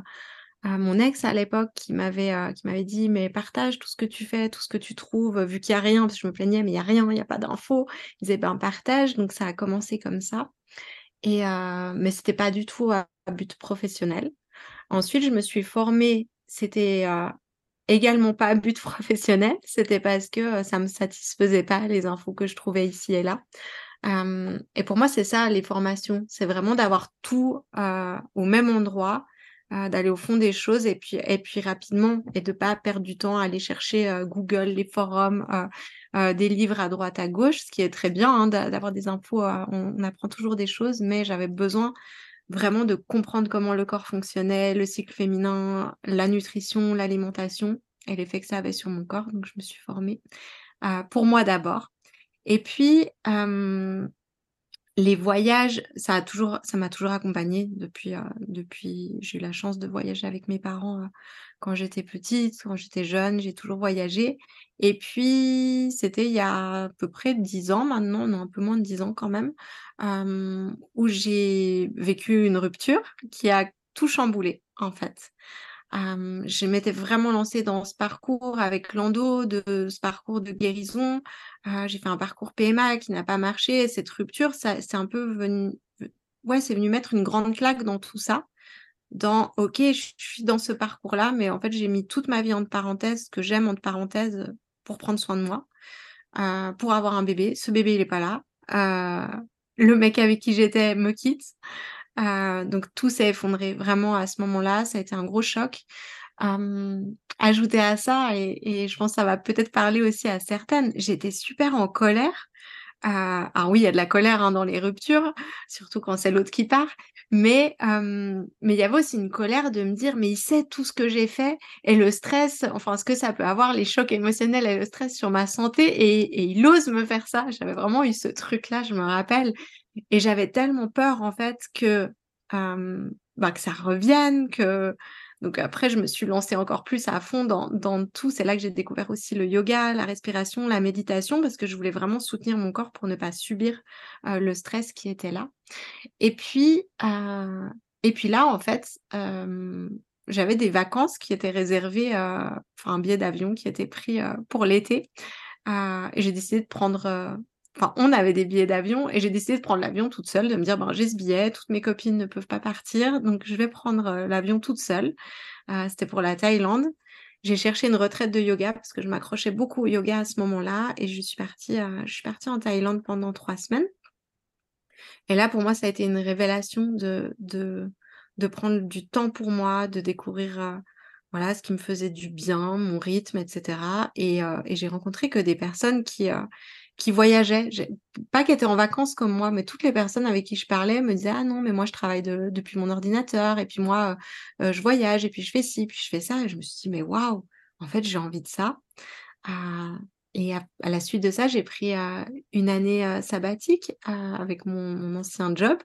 mon ex à l'époque qui m'avait euh, qui m'avait dit mais partage tout ce que tu fais, tout ce que tu trouves, vu qu'il n'y a rien, parce que je me plaignais mais il n'y a rien, il n'y a pas d'infos. Il disait ben partage, donc ça a commencé comme ça. Et mais c'était pas du tout à but professionnel. Ensuite, je me suis formée, c'était également pas à but professionnel, c'était parce que ça me satisfaisait pas les infos que je trouvais ici et là et pour moi, c'est ça les formations, c'est vraiment d'avoir tout au même endroit, d'aller au fond des choses et puis, et puis rapidement et de pas perdre du temps à aller chercher Google, les forums, des livres à droite, à gauche, ce qui est très bien hein, d'avoir des infos, on, apprend toujours des choses, mais j'avais besoin vraiment de comprendre comment le corps fonctionnait, le cycle féminin, la nutrition, l'alimentation et l'effet que ça avait sur mon corps. Donc, je me suis formée pour moi d'abord. Et puis, les voyages, ça a toujours, ça m'a toujours accompagnée depuis, depuis, j'ai eu la chance de voyager avec mes parents quand j'étais petite, quand j'étais jeune, j'ai toujours voyagé. Et puis, c'était il y a à peu près dix ans maintenant, non, un peu moins de dix ans quand même, où j'ai vécu une rupture qui a tout chamboulé, en fait je m'étais vraiment lancée dans ce parcours avec l'endo, de ce parcours de guérison. j'ai fait un parcours PMA qui n'a pas marché. Cette rupture, c'est un peu venu, ouais, c'est venu mettre une grande claque dans tout ça. Dans, ok, je suis dans ce parcours-là, mais en fait, j'ai mis toute ma vie entre parenthèses, que j'aime entre parenthèses, pour prendre soin de moi, pour avoir un bébé. Ce bébé, il n'est pas là. le mec avec qui j'étais me quitte. Euh, donc tout s'est effondré vraiment à ce moment-là, ça a été un gros choc. ajouté à ça, et, je pense que ça va peut-être parler aussi à certaines, j'étais super en colère ah oui, il y a de la colère hein, dans les ruptures, surtout quand c'est l'autre qui part. Mais il y avait aussi une colère de me dire mais il sait tout ce que j'ai fait et le stress, enfin ce que ça peut avoir, les chocs émotionnels et le stress sur ma santé et il ose me faire ça. J'avais vraiment eu ce truc-là, je me rappelle, et j'avais tellement peur en fait que bah, que ça revienne, que donc après, je me suis lancée encore plus à fond dans, tout. C'est là que j'ai découvert aussi le yoga, la respiration, la méditation, parce que je voulais vraiment soutenir mon corps pour ne pas subir euh, le stress qui était là. Et puis, euh, et puis là, en fait, euh, j'avais des vacances qui étaient réservées, enfin un billet d'avion qui était pris pour l'été. et j'ai décidé de prendre enfin, on avait des billets d'avion et j'ai décidé de prendre l'avion toute seule, de me dire, j'ai ce billet, toutes mes copines ne peuvent pas partir, donc je vais prendre euh, l'avion toute seule. Euh, c'était pour la Thaïlande. J'ai cherché une retraite de yoga parce que je m'accrochais beaucoup au yoga à ce moment-là et je suis partie, euh, en Thaïlande pendant trois semaines. Et là, pour moi, ça a été une révélation de, de, de prendre du temps pour moi, de découvrir voilà ce qui me faisait du bien, mon rythme, etc. Et, et j'ai rencontré que des personnes qui, qui voyageaient, pas qui étaient en vacances comme moi, mais toutes les personnes avec qui je parlais me disaient ah non mais moi je travaille depuis mon ordinateur et puis moi euh, je voyage et puis je fais ci puis je fais ça et je me suis dit mais waouh en fait j'ai envie de ça ah, et à, la suite de ça j'ai pris euh, une année euh, sabbatique avec mon, ancien job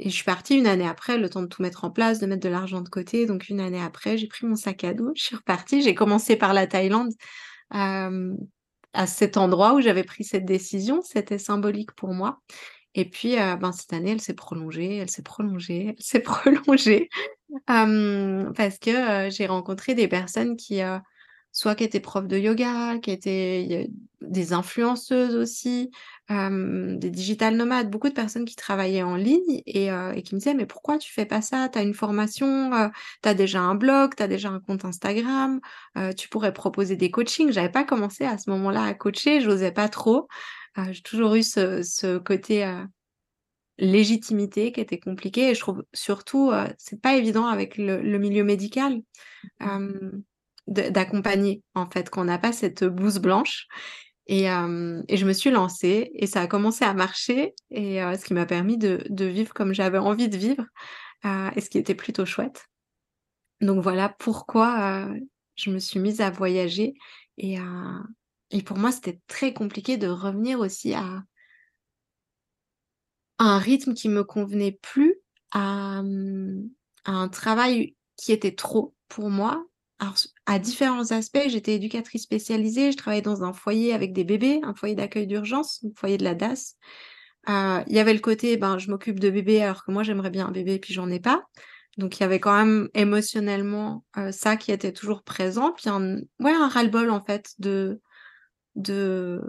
et je suis partie une année après, le temps de tout mettre en place, de mettre de l'argent de côté. Donc une année après, j'ai pris mon sac à dos, je suis repartie. J'ai commencé par la Thaïlande à cet endroit où j'avais pris cette décision. C'était symbolique pour moi. Et puis, euh, ben, cette année, elle s'est prolongée, elle s'est prolongée, elle s'est prolongée. parce que euh, j'ai rencontré des personnes qui, euh, soit qui étaient profs de yoga, qui étaient des influenceuses aussi, des digital nomades, beaucoup de personnes qui travaillaient en ligne et, qui me disaient mais pourquoi tu fais pas ça? Tu as une formation, tu as déjà un blog, tu as déjà un compte Instagram, tu pourrais proposer des coachings. J'avais pas commencé à ce moment-là à coacher, j'osais pas trop. J'ai toujours eu ce, côté légitimité qui était compliqué et je trouve surtout c'est pas évident avec le, milieu médical. Mmh d'accompagner en fait, qu'on n'a pas cette blouse blanche. Et, et, je me suis lancée et ça a commencé à marcher et ce qui m'a permis de, vivre comme j'avais envie de vivre et ce qui était plutôt chouette. Donc voilà pourquoi je me suis mise à voyager et, pour moi c'était très compliqué de revenir aussi à, un rythme qui me convenait plus, à un travail qui était trop pour moi alors, à différents aspects, j'étais éducatrice spécialisée, je travaillais dans un foyer avec des bébés, un foyer d'accueil d'urgence, un foyer de la DAS. Euh, il y avait le côté, ben, je m'occupe de bébés alors que moi j'aimerais bien un bébé puis j'en ai pas. Donc il y avait quand même émotionnellement euh, ça qui était toujours présent. Puis un, ouais, un ras-le-bol en fait de, de...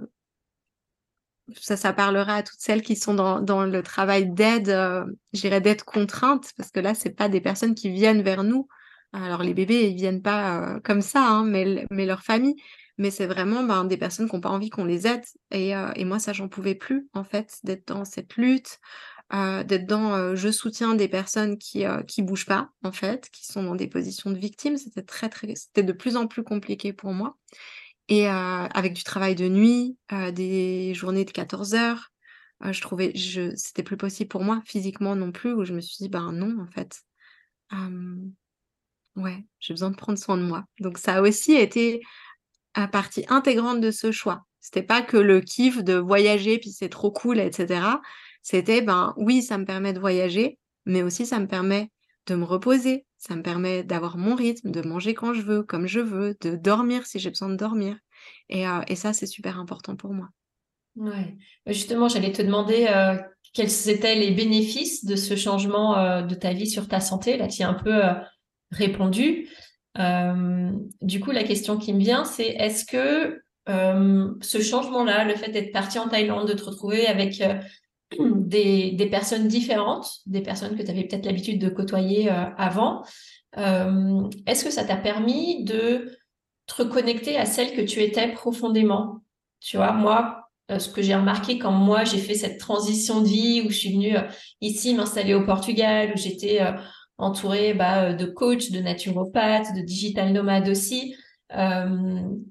Ça, ça parlera à toutes celles qui sont dans, dans le travail d'aide, euh, j'irais d'aide contrainte, parce que là, c'est pas des personnes qui viennent vers nous alors les bébés, ils viennent pas comme ça, hein, mais, mais leur famille. Mais c'est vraiment ben, des personnes qui n'ont pas envie qu'on les aide. Et, et moi, ça, j'en pouvais plus, en fait, d'être dans cette lutte, d'être dans je soutiens des personnes qui ne bougent pas, en fait, qui sont dans des positions de victimes. C'était très, très, c'était de plus en plus compliqué pour moi. Et avec du travail de nuit, des journées de 14 heures, je trouvais, je, c'était plus possible pour moi physiquement non plus, où je me suis dit, ben non, en fait. Ouais, j'ai besoin de prendre soin de moi. Donc ça a aussi été à partie intégrante de ce choix. C'était pas que le kiff de voyager puis c'est trop cool, etc. C'était ben oui, ça me permet de voyager, mais aussi ça me permet de me reposer, ça me permet d'avoir mon rythme, de manger quand je veux, comme je veux, de dormir si j'ai besoin de dormir. Et, euh, ça, c'est super important pour moi. Ouais. Bah, justement, j'allais te demander euh, quels étaient les bénéfices de ce changement euh, de ta vie sur ta santé? Là, tu es un peu répondu. Euh, du coup, la question qui me vient, c'est est-ce que euh, ce changement-là, le fait d'être parti en Thaïlande, de te retrouver avec euh, des, des, personnes différentes, des personnes que tu avais peut-être l'habitude de côtoyer avant, est-ce que ça t'a permis de te reconnecter à celle que tu étais profondément? Tu vois, moi, ce que j'ai remarqué quand moi j'ai fait cette transition de vie où je suis venue ici m'installer au Portugal, où j'étais entourée bah, de coachs, de naturopathes, de digital nomades aussi.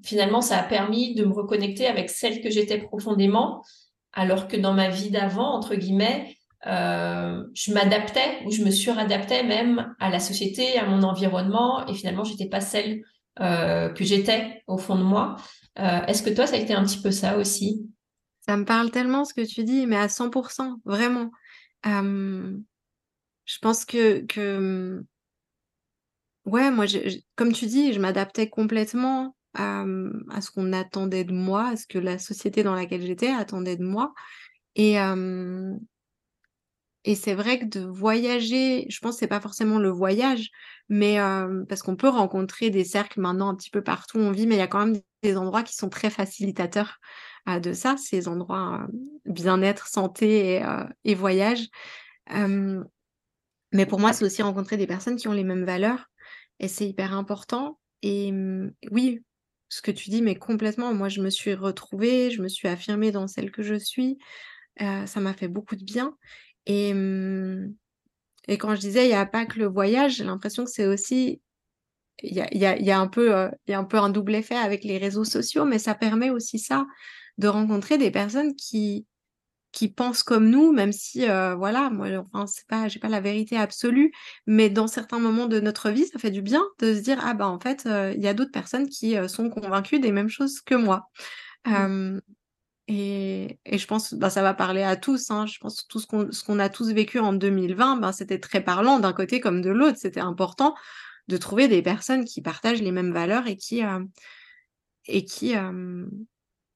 finalement, ça a permis de me reconnecter avec celle que j'étais profondément, alors que dans ma vie d'avant, entre guillemets, je m'adaptais ou je me suradaptais même à la société, à mon environnement, et finalement, j'étais pas celle que j'étais au fond de moi. Est-ce que toi, ça a été un petit peu ça aussi? Ça me parle tellement ce que tu dis, mais à 100%, vraiment. Je pense que, que ouais, moi, comme tu dis, je m'adaptais complètement à, ce qu'on attendait de moi, à ce que la société dans laquelle j'étais attendait de moi. Et, c'est vrai que de voyager, je pense que c'est pas forcément le voyage, mais parce qu'on peut rencontrer des cercles maintenant un petit peu partout où on vit, mais il y a quand même des endroits qui sont très facilitateurs de ça, ces endroits bien-être, santé et, voyage. Mais pour moi, c'est aussi rencontrer des personnes qui ont les mêmes valeurs et c'est hyper important. Et oui, ce que tu dis, mais complètement, moi, je me suis retrouvée, je me suis affirmée dans celle que je suis. ça m'a fait beaucoup de bien. Et, et quand je disais, il n'y a pas que le voyage, j'ai l'impression que c'est aussi il y a, y, a, y a un peu un double effet avec les réseaux sociaux, mais ça permet aussi ça, de rencontrer des personnes qui, qui pensent comme nous, même si, voilà, moi, enfin, c'est pas, j'ai pas la vérité absolue, mais dans certains moments de notre vie, ça fait du bien de se dire, ah bah en fait, il y a d'autres personnes qui sont convaincues des mêmes choses que moi. Mmh. et, et, je pense, bah, ça va parler à tous. Hein, je pense que tout ce qu'on, ce qu'on a tous vécu en 2020, ben, c'était très parlant d'un côté comme de l'autre. C'était important de trouver des personnes qui partagent les mêmes valeurs et qui, et qui,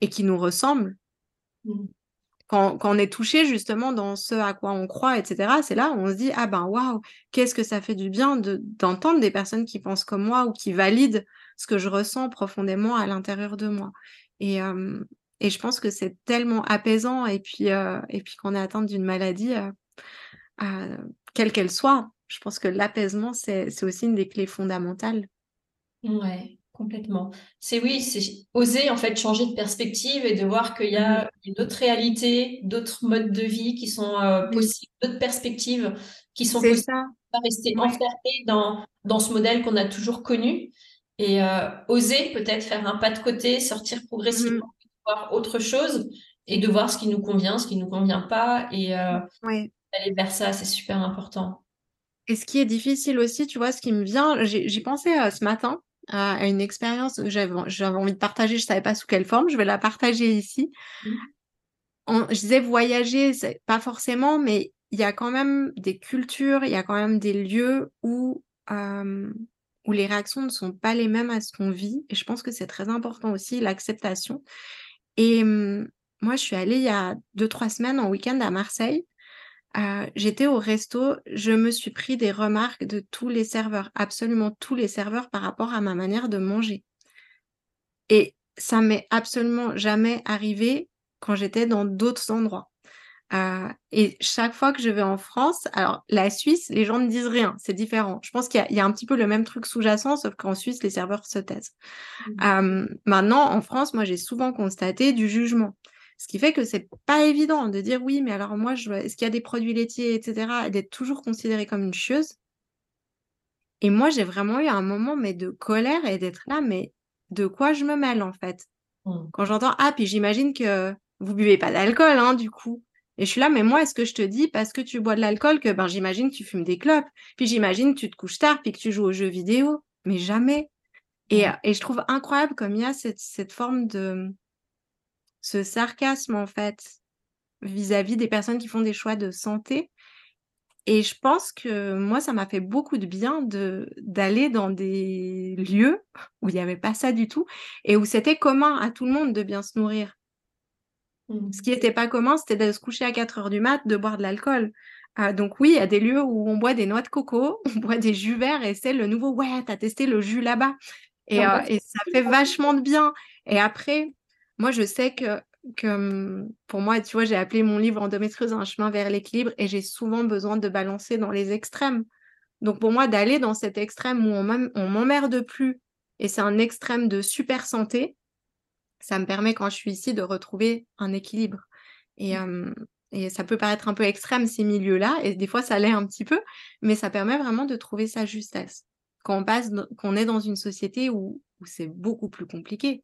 et qui nous ressemblent. Mmh quand, on est touché justement dans ce à quoi on croit, etc., c'est là où on se dit ah ben waouh, qu'est-ce que ça fait du bien d'entendre des personnes qui pensent comme moi ou qui valident ce que je ressens profondément à l'intérieur de moi. Et, et je pense que c'est tellement apaisant et puis, et puis qu'on est atteinte d'une maladie, quelle qu'elle soit, je pense que l'apaisement, c'est aussi une des clés fondamentales. Ouais. Complètement. C'est oui, c'est oser en fait changer de perspective et de voir qu'il y a mmh. d'autres réalités, d'autres modes de vie qui sont euh, possibles, d'autres perspectives qui sont possibles. Ça. Pas rester enfermé dans, dans ce modèle qu'on a toujours connu et euh, oser peut-être faire un pas de côté, sortir progressivement, mmh. voir autre chose et de voir ce qui nous convient, ce qui nous convient pas et euh, aller vers ça, c'est super important. Et ce qui est difficile aussi, tu vois, ce qui me vient, j'y pensais ce matin à une expérience que j'avais envie de partager, je savais pas sous quelle forme, je vais la partager ici. Mmh. je disais voyager, pas forcément, mais il y a quand même des cultures, il y a quand même des lieux où, où les réactions ne sont pas les mêmes à ce qu'on vit. Et je pense que c'est très important aussi, l'acceptation. Et moi, je suis allée il y a deux, trois semaines en week-end à Marseille j'étais au resto, je me suis pris des remarques de tous les serveurs, absolument tous les serveurs par rapport à ma manière de manger. Et ça m'est absolument jamais arrivé quand j'étais dans d'autres endroits. et chaque fois que je vais en France, alors la Suisse, les gens ne disent rien, c'est différent. Je pense qu'il y, a un petit peu le même truc sous-jacent, sauf qu'en Suisse, les serveurs se taisent. Mmh. maintenant, en France, moi, j'ai souvent constaté du jugement. Ce qui fait que c'est pas évident de dire oui, mais alors moi, je... est-ce qu'il y a des produits laitiers, etc., et d'être toujours considéré comme une chieuse? Et moi, j'ai vraiment eu un moment mais de colère et d'être là, mais de quoi je me mêle en fait? Mmh. Quand j'entends ah, puis j'imagine que vous buvez pas d'alcool, hein, du coup. Et je suis là, mais moi, est-ce que je te dis parce que tu bois de l'alcool que ben j'imagine que tu fumes des clopes, puis j'imagine que tu te couches tard, puis que tu joues aux jeux vidéo, mais jamais. Et, et je trouve incroyable comme il y a cette, cette forme de ce sarcasme en fait vis-à-vis des personnes qui font des choix de santé. Et je pense que moi, ça m'a fait beaucoup de bien de d'aller dans des lieux où il n'y avait pas ça du tout et où c'était commun à tout le monde de bien se nourrir. Mmh. Ce qui n'était pas commun, c'était de se coucher à 4 heures du mat, de boire de l'alcool. Ah, donc oui, il y a des lieux où on boit des noix de coco, on boit des jus verts et c'est le nouveau, ouais, t'as testé le jus là-bas. Et, euh, et ça fait vachement de bien. Et après, moi, je sais que, que mmh, pour moi, tu vois, j'ai appelé mon livre Endométriose un chemin vers l'équilibre et j'ai souvent besoin de balancer dans les extrêmes. Donc pour moi, d'aller dans cet extrême où on m'emmerde plus et c'est un extrême de super santé, ça me permet quand je suis ici de retrouver un équilibre. Et, mmh. et ça peut paraître un peu extrême ces milieux-là, et des fois ça l'est un petit peu, mais ça permet vraiment de trouver sa justesse. Quand on passe, qu'on est dans une société où où c'est beaucoup plus compliqué.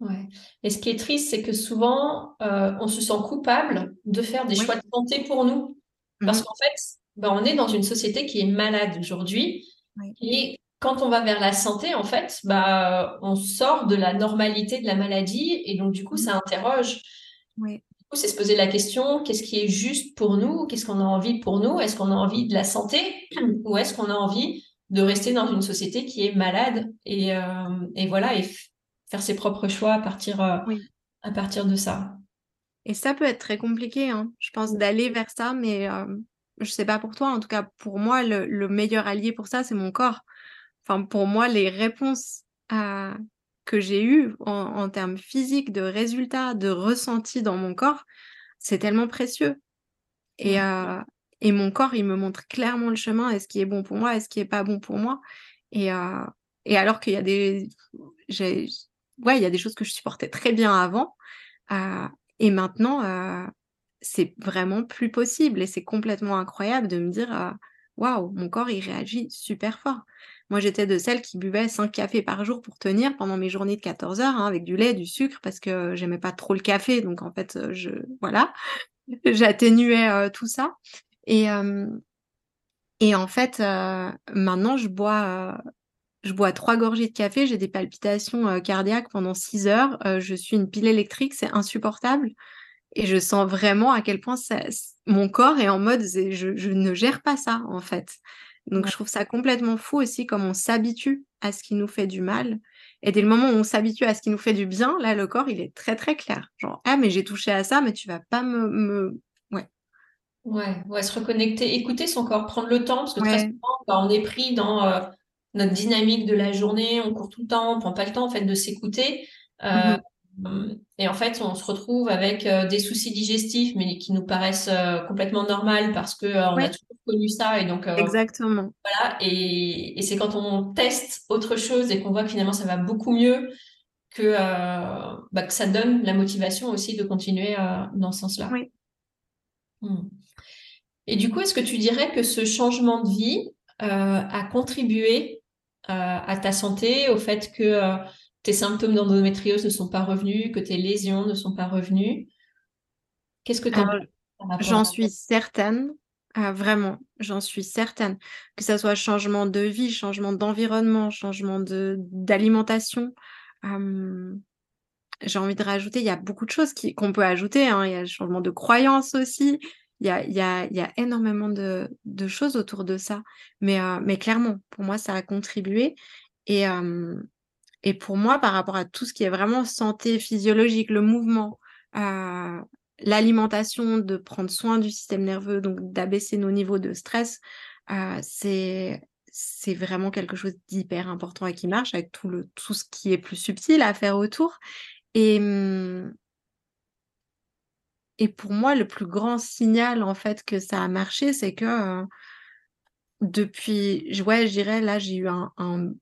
Ouais. Et ce qui est triste, c'est que souvent, euh, on se sent coupable de faire des choix de santé pour nous. Parce mmh qu'en fait, ben, on est dans une société qui est malade aujourd'hui. Et quand on va vers la santé, en fait, bah, on sort de la normalité de la maladie. Et donc, du coup, ça mmh interroge. Oui. Du coup, c'est se poser la question, qu'est-ce qui est juste pour nous? Qu'est-ce qu'on a envie pour nous? Est-ce qu'on a envie de la santé? Ou est-ce qu'on a envie de rester dans une société qui est malade? Et, euh, et voilà, et faire ses propres choix à partir, euh, à partir de ça. Et ça peut être très compliqué, hein, je pense, d'aller vers ça, mais euh, je sais pas pour toi, en tout cas pour moi, le, meilleur allié pour ça, c'est mon corps. Enfin, pour moi, les réponses que j'ai eues en, termes physiques, de résultats, de ressentis dans mon corps, c'est tellement précieux. Et, euh, et mon corps, il me montre clairement le chemin, est-ce qui est bon pour moi, est-ce qui est pas bon pour moi. Et, euh, et alors qu'il y a des ouais, il y a des choses que je supportais très bien avant. Euh, et maintenant, euh, c'est vraiment plus possible. Et c'est complètement incroyable de me dire, euh, waouh, mon corps, il réagit super fort. Moi, j'étais de celles qui buvaient 5 cafés par jour pour tenir pendant mes journées de 14 heures, hein, avec du lait, du sucre, parce que j'aimais pas trop le café. Donc, en fait, je, voilà, j'atténuais tout ça. Et, et en fait, maintenant, je bois je bois trois gorgées de café, j'ai des palpitations euh, cardiaques pendant six heures, euh, je suis une pile électrique, c'est insupportable. Et je sens vraiment à quel point mon corps est en mode, je, ne gère pas ça en fait. Donc je trouve ça complètement fou aussi comme on s'habitue à ce qui nous fait du mal. Et dès le moment où on s'habitue à ce qui nous fait du bien, là le corps il est très très clair. Genre ah mais j'ai touché à ça, mais tu vas pas me, me... ouais. Ouais, ouais, se reconnecter, écouter son corps, prendre le temps, parce que très souvent, bah, on est pris dans euh, notre dynamique de la journée, on court tout le temps, on prend pas le temps en fait de s'écouter. Euh, mm-hmm. Et en fait, on se retrouve avec euh, des soucis digestifs, mais qui nous paraissent euh, complètement normaux parce que on a toujours connu ça et donc exactement. Voilà. Et, et c'est quand on teste autre chose et qu'on voit que finalement ça va beaucoup mieux que bah, que ça donne la motivation aussi de continuer dans ce sens-là. Oui. Hmm. Et du coup, est-ce que tu dirais que ce changement de vie a contribué à ta santé, au fait que euh, tes symptômes d'endométriose ne sont pas revenus, que tes lésions ne sont pas revenues. Qu'est-ce que tu en J'en suis certaine, ah, vraiment, j'en suis certaine. Que ce soit changement de vie, changement d'environnement, changement d'alimentation. j'ai envie de rajouter, il y a beaucoup de choses qu'on peut ajouter. Hein. Il y a le changement de croyance aussi. Il y a, y, a, y a, énormément de, de, choses autour de ça. Mais, euh, mais clairement, pour moi, ça a contribué. Et, et pour moi, par rapport à tout ce qui est vraiment santé physiologique, le mouvement, euh, l'alimentation, de prendre soin du système nerveux, donc d'abaisser nos niveaux de stress, euh, c'est c'est vraiment quelque chose d'hyper important et qui marche avec tout, le, tout ce qui est plus subtil à faire autour. Et, et pour moi, le plus grand signal en fait que ça a marché, c'est que depuis, ouais, je dirais là, j'ai eu un,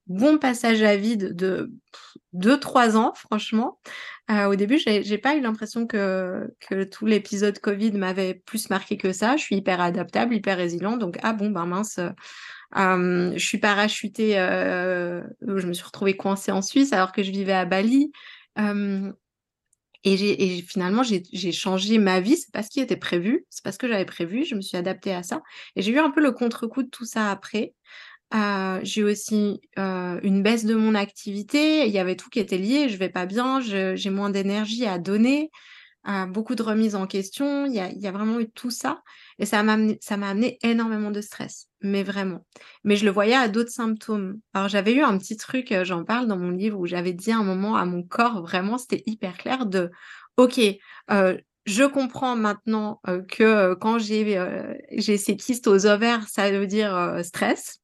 bon passage à vide de 2-3 ans, franchement. au début, j'ai, pas eu l'impression que, que tout l'épisode Covid m'avait plus marqué que ça. Je suis hyper adaptable, hyper résilient. Donc, ah bon, ben mince, je suis parachutée, je me suis retrouvée coincée en Suisse alors que je vivais à Bali. Et, finalement, j'ai changé ma vie. C'est pas ce qui était prévu. C'est pas ce que j'avais prévu. Je me suis adaptée à ça. Et j'ai eu un peu le contre-coup de tout ça après. Euh, j'ai eu aussi euh, une baisse de mon activité. Il y avait tout qui était lié. Je vais pas bien. J'ai moins d'énergie à donner beaucoup de remises en question. Il y a, vraiment eu tout ça. Et ça m'a amené, énormément de stress. Mais vraiment. Mais je le voyais à d'autres symptômes. Alors, j'avais eu un petit truc, euh, j'en parle dans mon livre, où j'avais dit un moment à mon corps, vraiment, c'était hyper clair de, OK, euh, je comprends maintenant euh, que quand j'ai, ces kystes aux ovaires, ça veut dire stress.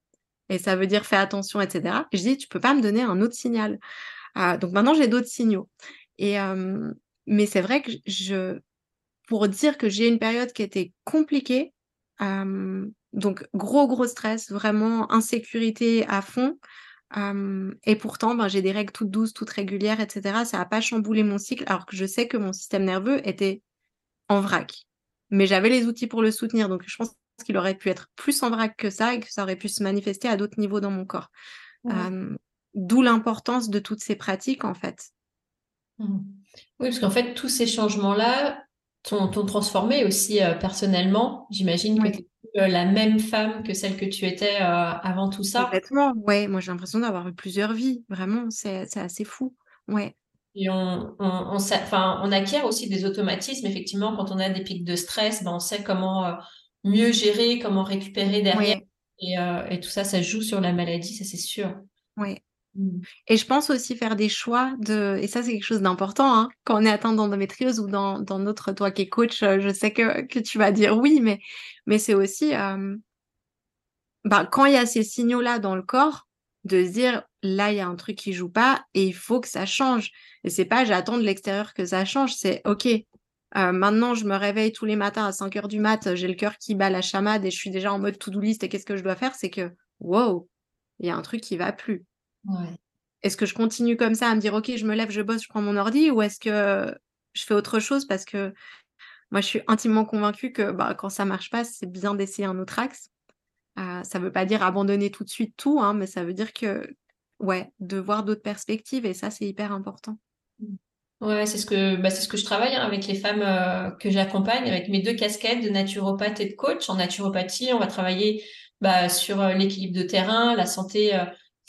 Et ça veut dire fais attention, etc. je dis, tu peux pas me donner un autre signal. donc maintenant, j'ai d'autres signaux. Et, mais c'est vrai que je, pour dire que j'ai une période qui était compliquée, donc gros gros stress, vraiment insécurité à fond. et pourtant, ben, j'ai des règles toutes douces, toutes régulières, etc. Ça n'a pas chamboulé mon cycle, alors que je sais que mon système nerveux était en vrac. Mais j'avais les outils pour le soutenir, donc je pense qu'il aurait pu être plus en vrac que ça et que ça aurait pu se manifester à d'autres niveaux dans mon corps. d'où l'importance de toutes ces pratiques, en fait. Mmh. Oui, parce qu'en fait, tous ces changements-là t'ont transformé aussi personnellement. J'imagine que tu es la même femme que celle que tu étais avant tout ça. Complètement, ouais. Moi, j'ai l'impression d'avoir eu plusieurs vies. Vraiment, c'est assez fou. Ouais. Et on, on, enfin, on acquiert aussi des automatismes. Effectivement, quand on a des pics de stress, ben, on sait comment euh, mieux gérer, comment récupérer derrière. Et, euh, et, tout ça, ça joue sur la maladie, ça c'est sûr. Oui. Mmh. Et je pense aussi faire des choix de, et ça c'est quelque chose d'important, hein, quand on est atteint d'endométriose ou dans, dans notre, toi qui es coach, euh, je sais que, tu vas dire oui, mais, mais c'est aussi, bah, quand il y a ces signaux-là dans le corps, de se dire là il y a un truc qui joue pas et il faut que ça change. Et c'est pas j'attends de l'extérieur que ça change c'est ok euh, maintenant je me réveille tous les matins à 5 heures du mat j'ai le cœur qui bat la chamade et je suis déjà en mode to-do list et qu'est-ce que je dois faire? C'est que wow il y a un truc qui va plus est-ce que je continue comme ça à me dire ok je me lève je bosse je prends mon ordi ou est-ce que je fais autre chose? Parce que moi je suis intimement convaincue que bah, quand ça marche pas c'est bien d'essayer un autre axe euh, ça ne veut pas dire abandonner tout de suite tout, hein, mais ça veut dire que, ouais, de voir d'autres perspectives, et ça, c'est hyper important. Mmh. Ouais, c'est ce que bah, c'est ce que je travaille hein, avec les femmes euh, que j'accompagne, avec mes deux casquettes de naturopathe et de coach. En naturopathie, on va travailler bah, sur euh, l'équilibre de terrain, la santé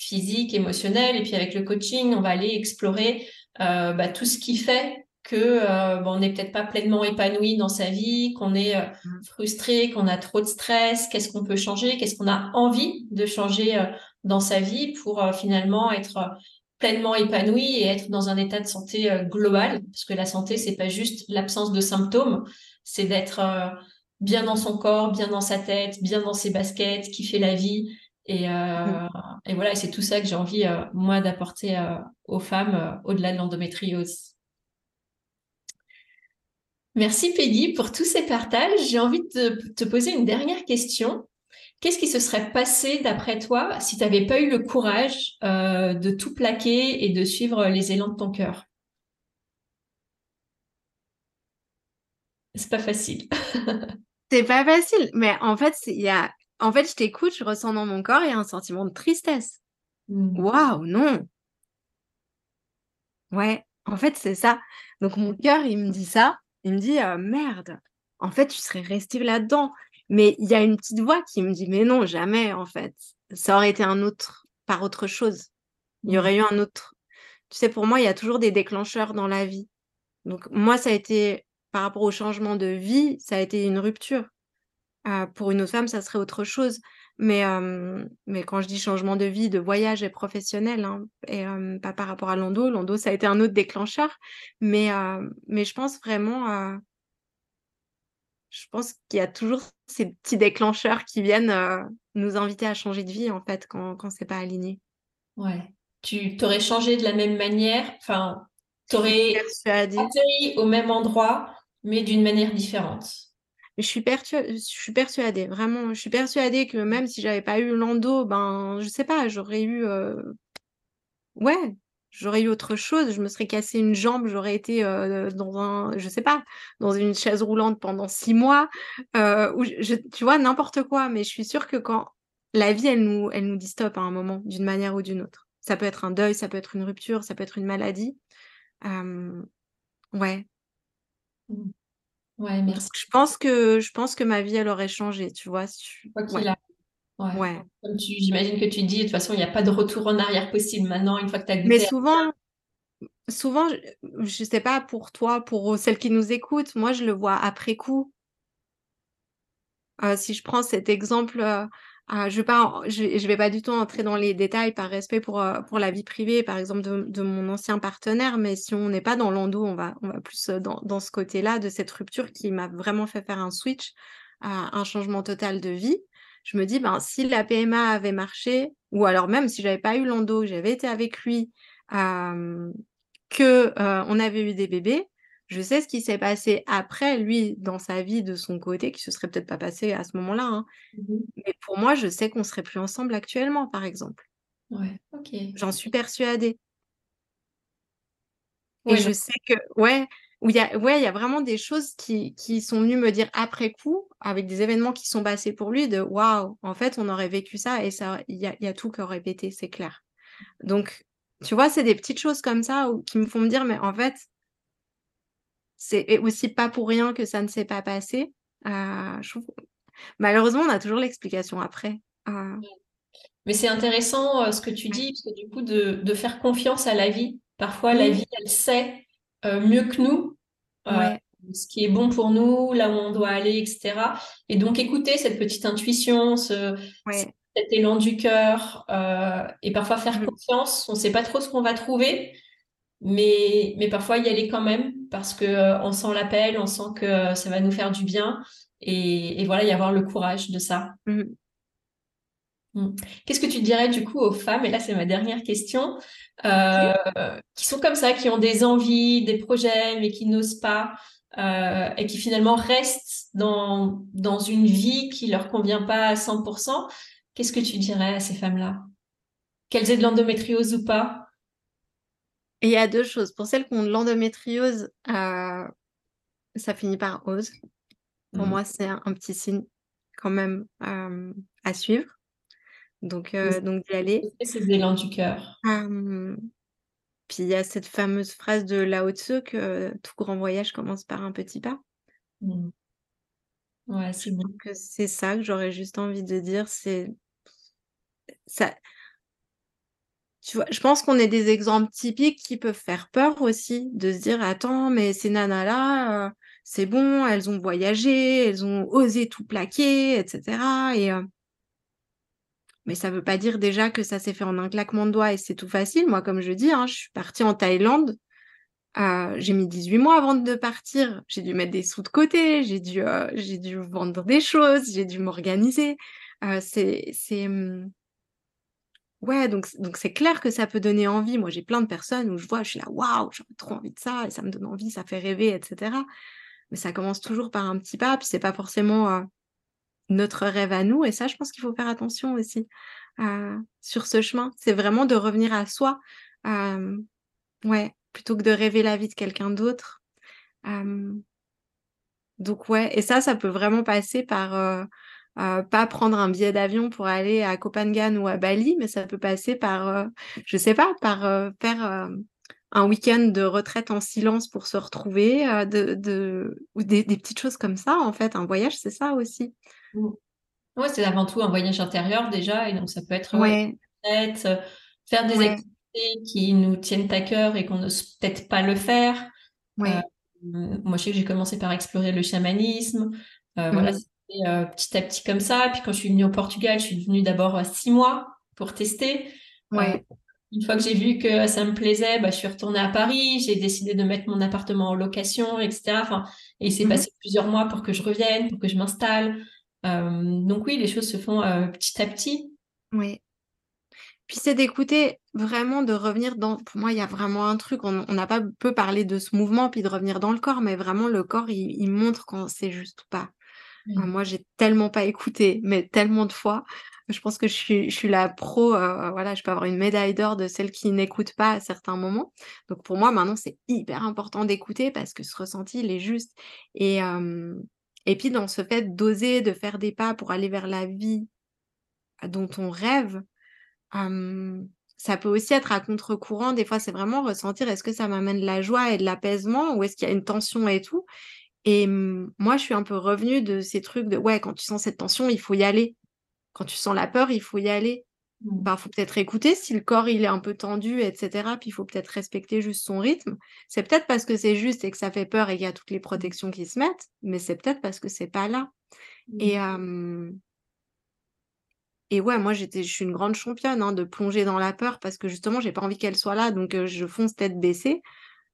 physique, émotionnelle, et puis avec le coaching, on va aller explorer bah, tout ce qui fait que euh, bon, on n'est peut-être pas pleinement épanoui dans sa vie, qu'on est euh, mmh. frustré, qu'on a trop de stress, qu'est-ce qu'on peut changer, qu'est-ce qu'on a envie de changer euh, dans sa vie pour finalement être pleinement épanoui et être dans un état de santé global parce que la santé c'est pas juste l'absence de symptômes, c'est d'être bien dans son corps, bien dans sa tête, bien dans ses baskets, kiffer la vie et, mmh. et voilà, c'est tout ça que j'ai envie moi d'apporter aux femmes au-delà de l'endométriose. Merci Peggy pour tous ces partages. J'ai envie de te poser une dernière question. Qu'est-ce qui se serait passé d'après toi si tu n'avais pas eu le courage euh, de tout plaquer et de suivre les élans de ton cœur? C'est pas facile. c'est pas facile, mais en fait, il y a... en fait, je t'écoute, je ressens dans mon corps, il y a un sentiment de tristesse. Mmh. Waouh, non. Ouais, en fait, c'est ça. Donc mon cœur, il me dit ça. Il me dit merde, en fait, tu serais resté là-dedans. Mais il y a une petite voix qui me dit mais non, jamais, en fait. Ça aurait été un autre, par autre chose. Il y mmh. aurait eu un autre. Tu sais, pour moi, il y a toujours des déclencheurs dans la vie. Donc, moi, ça a été, par rapport au changement de vie, ça a été une rupture. Pour une autre femme, ça serait autre chose. Mais, mais quand je dis changement de vie, de voyage et professionnel, hein, et pas par rapport à Lando, Lando, ça a été un autre déclencheur. Mais, mais je pense vraiment, je pense qu'il y a toujours ces petits déclencheurs qui viennent nous inviter à changer de vie, en fait, quand, quand c'est pas aligné. Ouais. Tu t'aurais changé de la même manière, enfin, tu aurais atterri au même endroit, mais d'une manière différente je suis, persuadée, vraiment, je suis persuadée que même si j'avais pas eu Lando, ben, je sais pas, j'aurais eu, ouais, j'aurais eu autre chose. Je me serais cassé une jambe, j'aurais été dans un, je sais pas, dans une chaise roulante pendant six mois, ou tu vois, n'importe quoi. Mais je suis sûre que quand la vie, elle nous, elle nous dit stop à un moment, d'une manière ou d'une autre. Ça peut être un deuil, ça peut être une rupture, ça peut être une maladie. ouais. Ouais, merci. Je pense que je pense que ma vie, elle aurait changé, tu vois. Quoi qu'il a. Ouais. Comme tu, j'imagine que tu dis, de toute façon, il n'y a pas de retour en arrière possible maintenant, une fois que tu as goûté. Mais souvent, souvent, je, ne sais pas pour toi, pour celles qui nous écoutent, moi, je le vois après coup. Euh, si je prends cet exemple, euh, ah, je ne vais pas du tout entrer dans les détails par respect pour, euh, pour la vie privée, par exemple, de, mon ancien partenaire, mais si on n'est pas dans l'endo, on va, on va plus euh, dans, dans ce côté-là de cette rupture qui m'a vraiment fait faire un switch, un changement total de vie. Je me dis, ben, si la PMA avait marché, ou alors même si j'avais pas eu l'endo, j'avais été avec lui, euh, que on avait eu des bébés, je sais ce qui s'est passé après, lui, dans sa vie, de son côté, qui se serait peut-être pas passé à ce moment-là. Hein. Mmh Mais pour moi, je sais qu'on serait plus ensemble actuellement, par exemple. Ouais, ok. J'en suis persuadée. Et je sais que, ouais, où il y a, ouais, il y a vraiment des choses qui, qui sont venues me dire après coup, avec des événements qui sont passés pour lui, de waouh, en fait, on aurait vécu ça et ça, il y a, y a tout qui aurait pété, c'est clair. Donc, tu vois, c'est des petites choses comme ça qui me font me dire: «Mais en fait» «c'est aussi pas pour rien que ça ne s'est pas passé». Je trouve malheureusement, on a toujours l'explication après. Heu Mais c'est intéressant, heu, ce que tu dis, parce que du coup de de faire confiance à la vie. Parfois la vie, elle sait, heu, mieux que nous, Ouais. ce qui est bon pour nous, là où on doit aller et cetera et donc écouter cette petite intuition, ce Ouais. cet élan du cœur, et parfois faire Mmh. confiance. On sait pas trop ce qu'on va trouver, mais mais parfois y aller quand même parce que, heu, on sent l'appel, on sent que ça va nous faire du bien et et voilà, y avoir le courage de ça. Mmh. Mmh. Qu'est-ce que tu dirais du coup aux femmes, et là c'est ma dernière question, heu, qui sont comme ça, qui ont des envies, des projets, mais qui n'osent pas, et qui finalement restent dans dans une vie qui leur convient pas à 100 Qu'est-ce que tu dirais à ces femmes-là? Qu'elles aient de l'endométriose ou pas? Il y a 2 choses. Pour celles qui ont de l'endométriose, heu, ça finit par ose. Pour Mmh. moi, c'est un un petit signe quand même, hem, à suivre. Donc heu, donc d'y aller. ces élans du cœur? Puis il y a cette fameuse phrase de Lao Tzu que tout grand voyage commence par un petit pas. Mmh. Ouais, c'est bon. c'est ça que j'aurais juste envie de dire, c'est ça Je pense qu'on est des exemples typiques qui peuvent faire peur aussi, de se dire: «Attends, mais ces nanas-là, heu, c'est bon, elles ont voyagé, elles ont osé tout plaquer et cetera» et heu mais ça veut pas dire déjà que ça s'est fait en un claquement de doigts et c'est tout facile. Moi, comme je dis, hein, je suis partie en Thaïlande, heu, j'ai mis 18 mois avant de partir. J'ai dû mettre des sous de côté, j'ai dû, j'ai dû vendre des choses, j'ai dû m'organiser. C'est c'est, mmh ouais, donc donc c'est clair que ça peut donner envie. Moi, j'ai plein de personnes où je vois, je suis là: «Waouh, j'aurais trop envie de ça» et ça me donne envie, ça fait rêver et cetera. Mais ça commence toujours par un petit pas, puis c'est pas forcément, heu, notre rêve à nous et ça, je pense qu'il faut faire attention aussi, sur ce chemin. C'est vraiment de revenir à soi, ouais, plutôt que de rêver la vie de quelqu'un d'autre. Donc ouais et ça, ça peut vraiment passer par, heu, pas prendre un billet d'avion pour aller à Phangan ou à Bali, mais ça peut passer par, heu, je sais pas, par, heu, faire, hem, un week-end de retraite en silence pour se retrouver, de de ou des des petites choses comme ça, en fait. Un voyage, c'est ça aussi. Mmh. Ouais, c'est avant tout un voyage intérieur déjà et donc ça peut être, ouais, faire des Ouais. activités qui nous tiennent à cœur et qu'on n'ose peut-être pas le faire. Ouais. moi, je sais que j'ai commencé par explorer le chamanisme, heu, Mmh voilà, heu, petit à petit comme ça. Puis quand je suis venue au Portugal, je suis venue d'abord, heu, 6 mois pour tester. Ouais. une fois que j'ai vu que ça me plaisait, bah, je suis retournée à Paris, j'ai décidé de mettre mon appartement en location et cetera. Enfin et il s'est Mmh mh. passé plusieurs mois pour que je revienne, pour que je m'installe. Donc oui, les choses se font, petit à petit. Ouais. Puis c'est d'écouter, vraiment de revenir dans pour moi, il y a vraiment un truc, on on n'a pas peu parlé de ce mouvement, puis de revenir dans le corps, mais vraiment le corps, il il montre quand c'est juste ou pas. Heu, Mmh. moi, j'ai tellement pas écouté, mais tellement de fois. Je pense que je suis je suis la pro, heu, voilà, je peux avoir une médaille d'or de celle qui n'écoute pas à certains moments. Donc pour moi, maintenant, c'est hyper important d'écouter parce que ce ressenti, il est juste et et puis dans ce fait d'oser, de faire des pas pour aller vers la vie dont on rêve, ça peut aussi être à contre-courant. Des fois, c'est vraiment ressentir: «Est-ce que ça m'amène de la joie et de l'apaisement ou est-ce qu'il y a une tension et tout?» Et moi, je suis un peu revenue de ces trucs de: «Ouais, quand tu sens cette tension, il faut y aller. Quand tu sens la peur, il faut y aller». Mmh. Ben, faut peut-être écouter si le corps, il est un peu tendu et cetera, puis il faut peut-être respecter juste son rythme. C'est peut-être parce que c'est juste et que ça fait peur et qu'il y a toutes les Mmh. protections qui se mettent, mais c'est peut-être parce que c'est pas là et Mmh. hem et ouais, moi, j'étais je suis une grande championne, hein, de plonger dans la peur parce que justement, j'ai pas envie qu'elle soit là, donc je fonce tête baissée,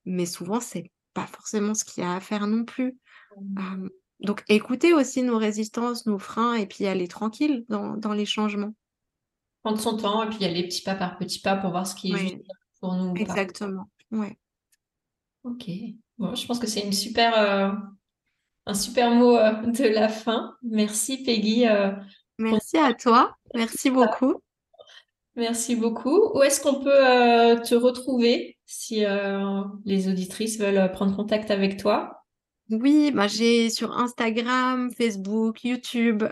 mais souvent, c'est pas forcément ce qu'il y a à faire non plus. Mmh. Donc écouter aussi nos résistances, nos freins et puis aller tranquille dans dans les changements. Prendre son temps et puis aller petit pas par petit pas pour voir ce qui est juste pour nous exactement, ouais. OK. Bon, je pense que c'est une super, heu, un super mot, heu, de la fin. Merci Peggy, pour Merci à toi, merci beaucoup. Merci beaucoup. Où est-ce qu'on peut, heu, te retrouver si, heu, les auditrices veulent prendre contact avec toi? Oui, bah, j'ai sur Instagram, Facebook, YouTube,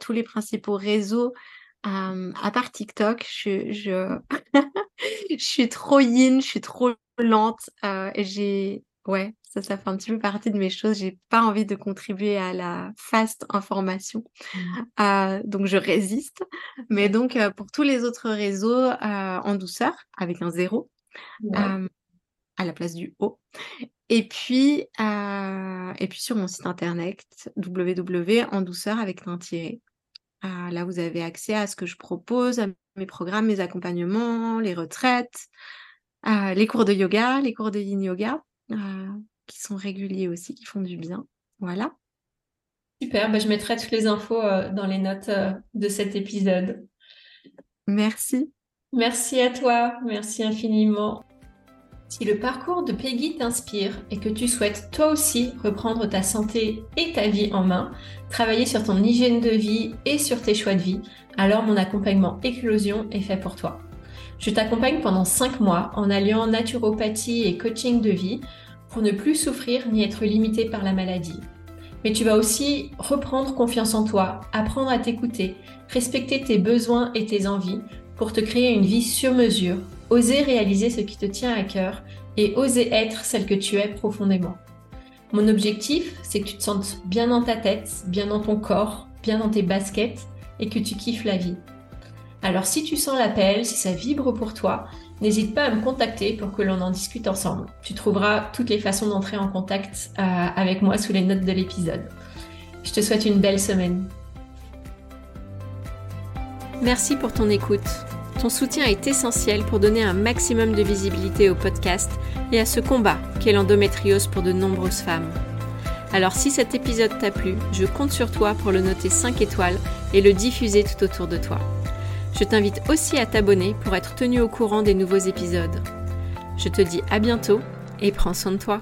tous les principaux réseaux, à part TikTok, je, suis trop yin, je suis trop lente. j'ai, ouais, ça, ça fait un petit peu partie de mes choses. J'ai pas envie de contribuer à la fast information. Mmh. donc, je résiste. Mais donc, pour tous les autres réseaux, en douceur, avec un zéro, à la place du O. Et puis, et puis sur mon site internet, www en douceur avec un tiré. là, vous avez accès à ce que je propose, à mes programmes, mes accompagnements, les retraites, les cours de yoga, les cours de yin yoga qui sont réguliers aussi, qui font du bien. Voilà. Super, bah, je mettrai toutes les infos euh, dans les notes euh, de cet épisode. Merci. Merci à toi, merci infiniment. Si le parcours de Peggy t'inspire et que tu souhaites toi aussi reprendre ta santé et ta vie en main, travailler sur ton hygiène de vie et sur tes choix de vie, alors mon accompagnement Éclosion est fait pour toi. Je t'accompagne pendant 5 mois en alliant naturopathie et coaching de vie ne plus souffrir ni être limité par la maladie. Mais tu vas aussi reprendre confiance en toi, apprendre à t'écouter, respecter tes besoins et tes envies pour te créer une vie sur mesure, oser réaliser ce qui te tient à cœur et oser être celle que tu es profondément. Mon objectif, c'est que tu te sentes bien dans ta tête, bien dans ton corps, bien dans tes baskets et que tu kiffes la vie. Alors si tu sens l'appel, si ça vibre pour toi, n'hésite pas à me contacter pour que l'on en discute ensemble. Tu trouveras toutes les façons d'entrer en contact euh, avec moi sous les notes de l'épisode. Je te souhaite une belle semaine. Merci pour ton écoute. Ton soutien est essentiel pour donner un maximum de visibilité au podcast et à ce combat qu'est l'endométriose pour de nombreuses femmes. Alors si cet épisode t'a plu, je compte sur toi pour le noter 5 étoiles et le diffuser tout autour de toi. Je t'invite aussi à t'abonner pour être tenu au courant des nouveaux épisodes. Je te dis à bientôt et prends soin de toi.